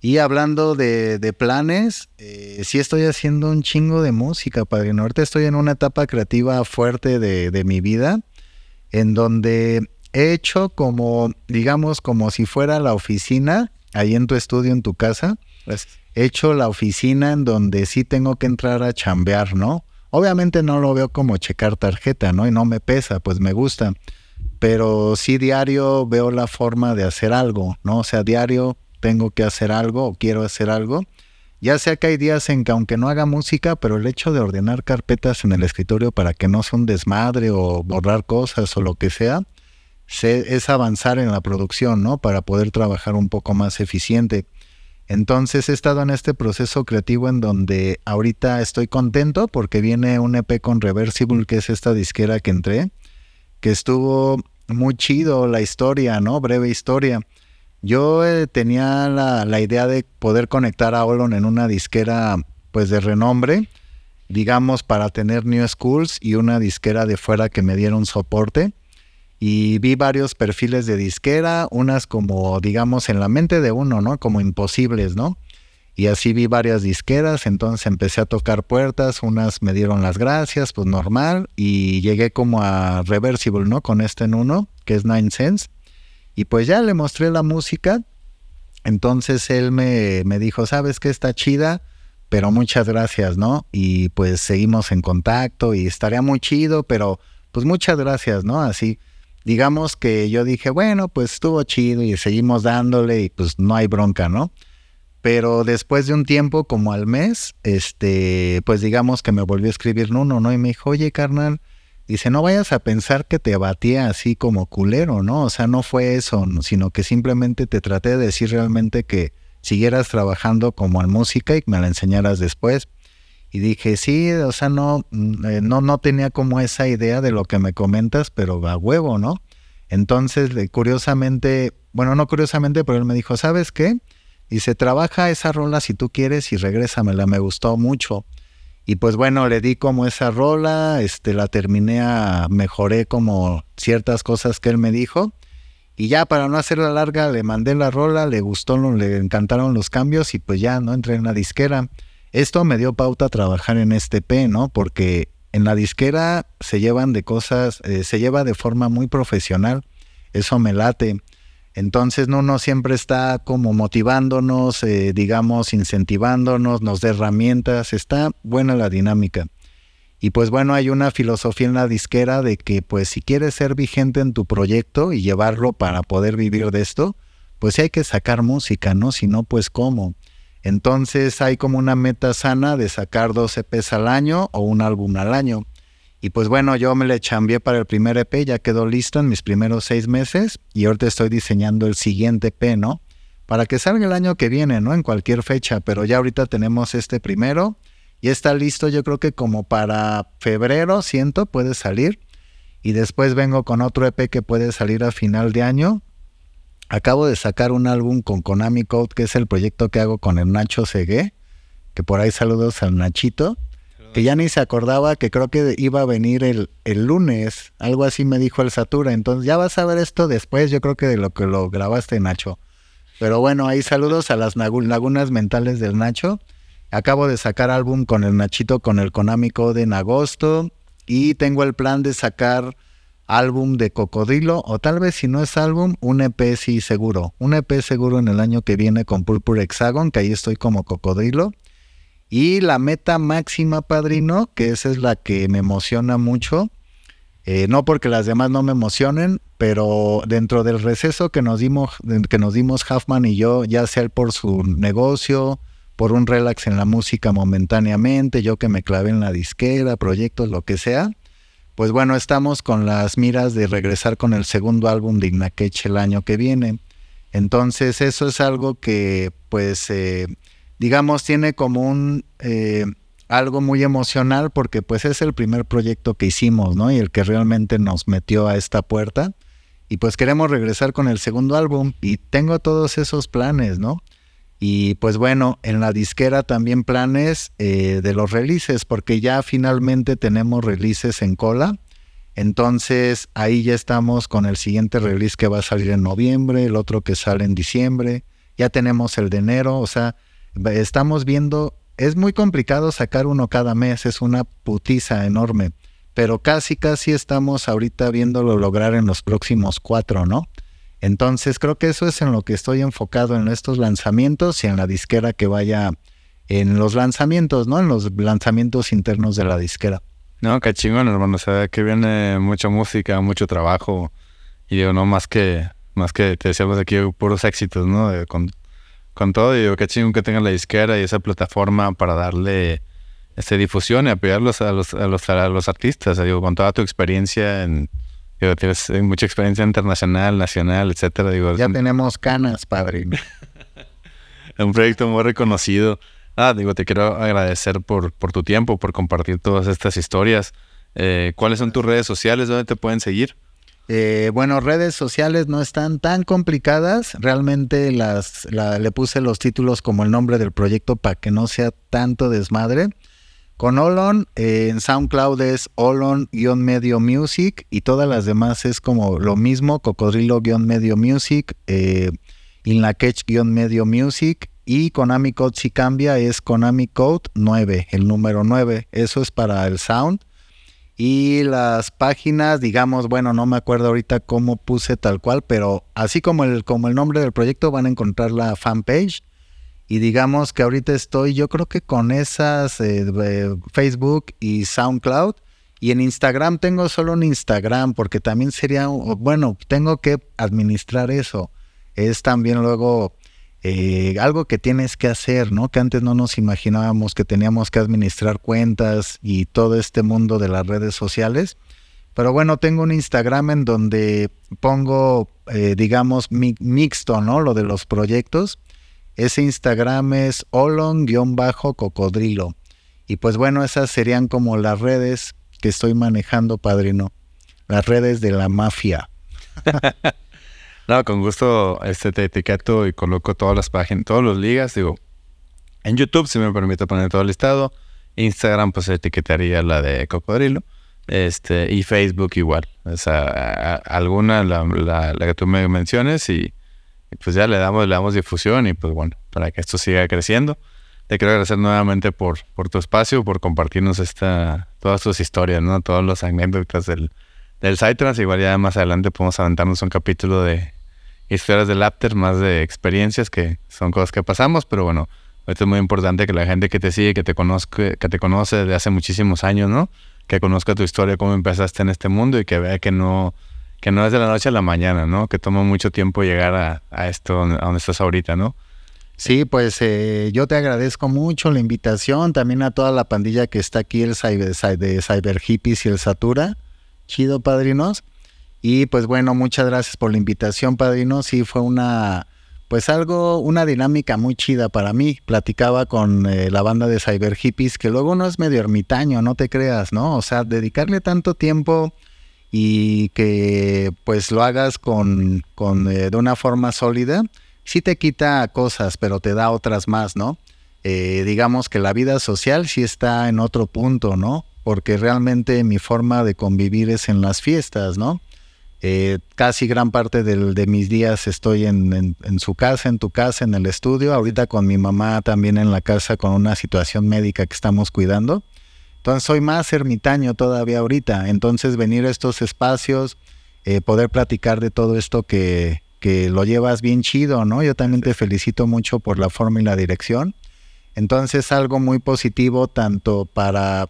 Y hablando de, planes, eh, sí estoy haciendo un chingo de música, Padre Ahorita estoy en una etapa creativa fuerte de, de mi vida, en donde he hecho como, digamos, como si fuera la oficina, ahí en tu estudio, en tu casa. Gracias hecho la oficina en donde sí tengo que entrar a chambear, ¿no? Obviamente no lo veo como checar tarjeta, ¿no? Y no me pesa, pues me gusta. Pero sí diario veo la forma de hacer algo, ¿no? O sea, diario tengo que hacer algo o quiero hacer algo. Ya sea que hay días en que aunque no haga música, pero el hecho de ordenar carpetas en el escritorio para que no sea un desmadre o borrar cosas o lo que sea, es avanzar en la producción, ¿no? Para poder trabajar un poco más eficiente. Entonces he estado en este proceso creativo en donde ahorita estoy contento porque viene un EP con Reversible, que es esta disquera que entré, que estuvo muy chido la historia, ¿no? Breve historia. Yo eh, tenía la, idea de poder conectar a Olon en una disquera pues de renombre digamos, para tener New Schools y una disquera de fuera que me dieron soporte. Y vi varios perfiles de disquera, unas como, digamos, en la mente de uno, ¿no? Como imposibles, ¿no? Y así vi varias disqueras, entonces empecé a tocar puertas, unas me dieron las gracias, pues normal, y llegué como a Reversible, ¿no? Con este en uno, que es Nine Cents. Y pues ya le mostré la música, entonces él me, me dijo, ¿sabes qué está chida? Pero muchas gracias, ¿no? Y pues seguimos en contacto y estaría muy chido, pero pues muchas gracias, ¿no? Así, digamos que yo dije, bueno, pues estuvo chido y seguimos dándole y pues no hay bronca, ¿no? Pero después de un tiempo, como al mes, este, pues digamos que me volvió a escribir Nuno, ¿no? Y me dijo, oye, carnal, dice, no vayas a pensar que te batía así como culero, ¿no? O sea, no fue eso, sino que simplemente te traté de decir realmente que siguieras trabajando como en música y que me la enseñaras después. Y dije, sí, o sea, no, mm, eh, no, no tenía como esa idea de lo que me comentas, pero a huevo, ¿no? Entonces, curiosamente, bueno, no curiosamente, pero él me dijo, ¿sabes qué? Y se trabaja esa rola si tú quieres y regrésamela, me gustó mucho. Y pues bueno, le di como esa rola, este, la terminé a, mejoré como ciertas cosas que él me dijo. Y ya para no hacerla larga, le mandé la rola, le gustó, le encantaron los cambios y pues ya, ¿no? Entré en la disquera. Esto me dio pauta a trabajar en este P, ¿no? Porque en la disquera se llevan de cosas, eh, se lleva de forma muy profesional. Eso me late. Entonces no, no siempre está como motivándonos, eh, digamos, incentivándonos, nos da herramientas, está buena la dinámica. Y pues bueno, hay una filosofía en la disquera de que pues si quieres ser vigente en tu proyecto y llevarlo para poder vivir de esto, pues hay que sacar música, ¿no? Si no, pues cómo. Entonces hay como una meta sana de sacar dos EPs al año o un álbum al año. Y pues bueno, yo me le chambié para el primer EP, ya quedó listo en mis primeros seis meses y ahorita estoy diseñando el siguiente EP, ¿no? Para que salga el año que viene, ¿no? En cualquier fecha, pero ya ahorita tenemos este primero y está listo yo creo que como para febrero, siento, puede salir. Y después vengo con otro EP que puede salir a final de año. Acabo de sacar un álbum con Konami Code, que es el proyecto que hago con el Nacho Segué, que por ahí saludos al Nachito que ya ni se acordaba que creo que iba a venir el, el lunes, algo así me dijo el Satura, entonces ya vas a ver esto después, yo creo que de lo que lo grabaste Nacho. Pero bueno, ahí saludos a las lagunas mentales del Nacho. Acabo de sacar álbum con el Nachito con el Konami Code en agosto y tengo el plan de sacar álbum de Cocodrilo o tal vez si no es álbum, un EP sí seguro. Un EP seguro en el año que viene con Purple Hexagon, que ahí estoy como Cocodrilo. Y la meta máxima, padrino, que esa es la que me emociona mucho, eh, no porque las demás no me emocionen, pero dentro del receso que nos dimos, que nos dimos Huffman y yo, ya sea por su negocio, por un relax en la música momentáneamente, yo que me clavé en la disquera, proyectos, lo que sea, pues bueno, estamos con las miras de regresar con el segundo álbum de Ignakeche el año que viene. Entonces eso es algo que pues eh, digamos, tiene como un eh, algo muy emocional porque pues es el primer proyecto que hicimos, ¿no? Y el que realmente nos metió a esta puerta. Y pues queremos regresar con el segundo álbum y tengo todos esos planes, ¿no? Y pues bueno, en la disquera también planes eh, de los releases, porque ya finalmente tenemos releases en cola. Entonces ahí ya estamos con el siguiente release que va a salir en noviembre, el otro que sale en diciembre, ya tenemos el de enero, o sea, estamos viendo, es muy complicado sacar uno cada mes, es una putiza enorme, pero casi, casi estamos ahorita viéndolo lograr en los próximos cuatro, ¿no? Entonces creo que eso es en lo que estoy enfocado en estos lanzamientos y en la disquera que vaya en los lanzamientos, ¿no? En los lanzamientos internos de la disquera. No, qué chingón, hermano. O sea, que viene mucha música, mucho trabajo. Y digo, no más que, más que te decíamos aquí puros éxitos, ¿no? con con todo, digo, qué chingón que tengan la disquera y esa plataforma para darle este, difusión y apoyarlos a los, a los, a los artistas. Digo, con toda tu experiencia en, digo, tienes mucha experiencia internacional, nacional, etcétera. Digo, ya tenemos canas, padre. [laughs] un proyecto muy reconocido. Ah, digo, te quiero agradecer por, por tu tiempo, por compartir todas estas historias. Eh, ¿Cuáles son tus redes sociales? ¿Dónde te pueden seguir? Eh, bueno, redes sociales no están tan complicadas. Realmente las, le puse los títulos como el nombre del proyecto para que no sea tanto desmadre. Con Olon, eh, en SoundCloud es Olon-medio music y todas las demás es como lo mismo, Cocodrilo-medio music, eh, Inlakech-medio music y Konami Code si cambia es Konami Code 9, el número 9. Eso es para el sound. Y las páginas, digamos, bueno, no me acuerdo ahorita cómo puse tal cual, pero así como el, como el nombre del proyecto van a encontrar la fanpage. Y digamos que ahorita estoy, yo creo que con esas eh, Facebook y SoundCloud. Y en Instagram tengo solo un Instagram, porque también sería, bueno, tengo que administrar eso. Es también luego eh, algo que tienes que hacer, ¿no? Que antes no nos imaginábamos que teníamos que administrar cuentas y todo este mundo de las redes sociales. Pero bueno, tengo un Instagram en donde pongo, eh, digamos, mixto, ¿no? Lo de los proyectos. Ese Instagram es olon-cocodrilo. Y pues bueno, esas serían como las redes que estoy manejando, padrino. Las redes de la mafia. [laughs] No, con gusto este, te etiqueto y coloco todas las páginas, todos los ligas. Digo, en YouTube si me permite poner todo el listado. Instagram pues etiquetaría la de Cocodrilo. Este, y Facebook igual. O sea, alguna, la, que tú me menciones y, pues ya le damos, le damos difusión y pues bueno, para que esto siga creciendo. Te quiero agradecer nuevamente por, por tu espacio, por compartirnos esta, todas tus historias, ¿no? Todas las anécdotas del, del Psytrance. Igual ya más adelante podemos aventarnos un capítulo de, historias del after, más de experiencias que son cosas que pasamos, pero bueno, esto es muy importante que la gente que te sigue, que te conozca, que te conoce desde hace muchísimos años, ¿no? Que conozca tu historia, cómo empezaste en este mundo y que vea que no, que no es de la noche a la mañana, ¿no? Que toma mucho tiempo llegar a, esto, a donde estás ahorita, ¿no? Sí, pues eh, yo te agradezco mucho la invitación, también a toda la pandilla que está aquí, el cyber, de Cyber Hippies y el Satura. Chido, padrinos. Y pues bueno, muchas gracias por la invitación, padrino. Sí, fue una, pues algo, una dinámica muy chida para mí. Platicaba con eh, la banda de Cyber Hippies, que luego no es medio ermitaño, no te creas, ¿no? O sea, dedicarle tanto tiempo y que pues lo hagas con, con eh, de una forma sólida, sí te quita cosas, pero te da otras más, ¿no? Eh, digamos que la vida social sí está en otro punto, ¿no? Porque realmente mi forma de convivir es en las fiestas, ¿no? Eh, casi gran parte de mis días estoy en, su casa, en tu casa, en el estudio. Ahorita con mi mamá también en la casa con una situación médica que estamos cuidando. Entonces soy más ermitaño todavía ahorita. Entonces venir a estos espacios, eh, poder platicar de todo esto que, que lo llevas bien chido, ¿no? Yo también te felicito mucho por la forma y la dirección. Entonces algo muy positivo tanto para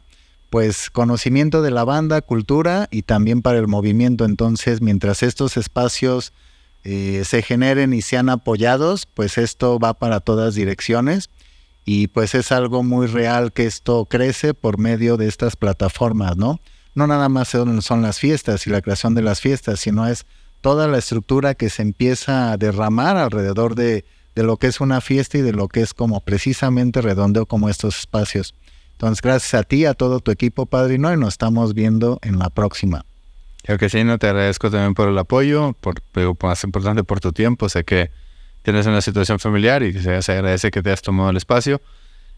pues conocimiento de la banda, cultura y también para el movimiento. Entonces, mientras estos espacios eh, se generen y sean apoyados, pues esto va para todas direcciones y pues es algo muy real que esto crece por medio de estas plataformas, ¿no? No nada más son las fiestas y la creación de las fiestas, sino es toda la estructura que se empieza a derramar alrededor de, de lo que es una fiesta y de lo que es como precisamente redondeo como estos espacios. Entonces, gracias a ti, a todo tu equipo, padrino, y nos estamos viendo en la próxima. Creo que sí, no te agradezco también por el apoyo, por, pero más importante por tu tiempo. Sé que tienes una situación familiar y se, agradece que te hayas tomado el espacio.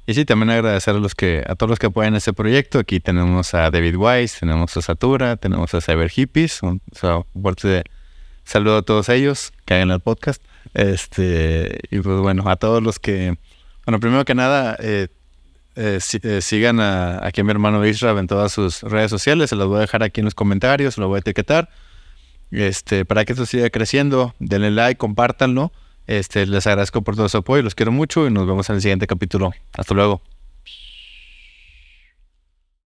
Y sí, también agradecer a, los que, a todos los que apoyan este proyecto. Aquí tenemos a David Wise, tenemos a Satura, tenemos a Cyber Hippies. Un, fuerte saludo a todos ellos que hagan el podcast. Este, y pues bueno, a todos los que, bueno, primero que nada, eh, eh, eh, sigan a, aquí a mi hermano Israel en todas sus redes sociales. Se los voy a dejar aquí en los comentarios, se lo voy a etiquetar. Este, para que esto siga creciendo, denle like, compártanlo. Este, les agradezco por todo su apoyo, los quiero mucho y nos vemos en el siguiente capítulo. Hasta luego.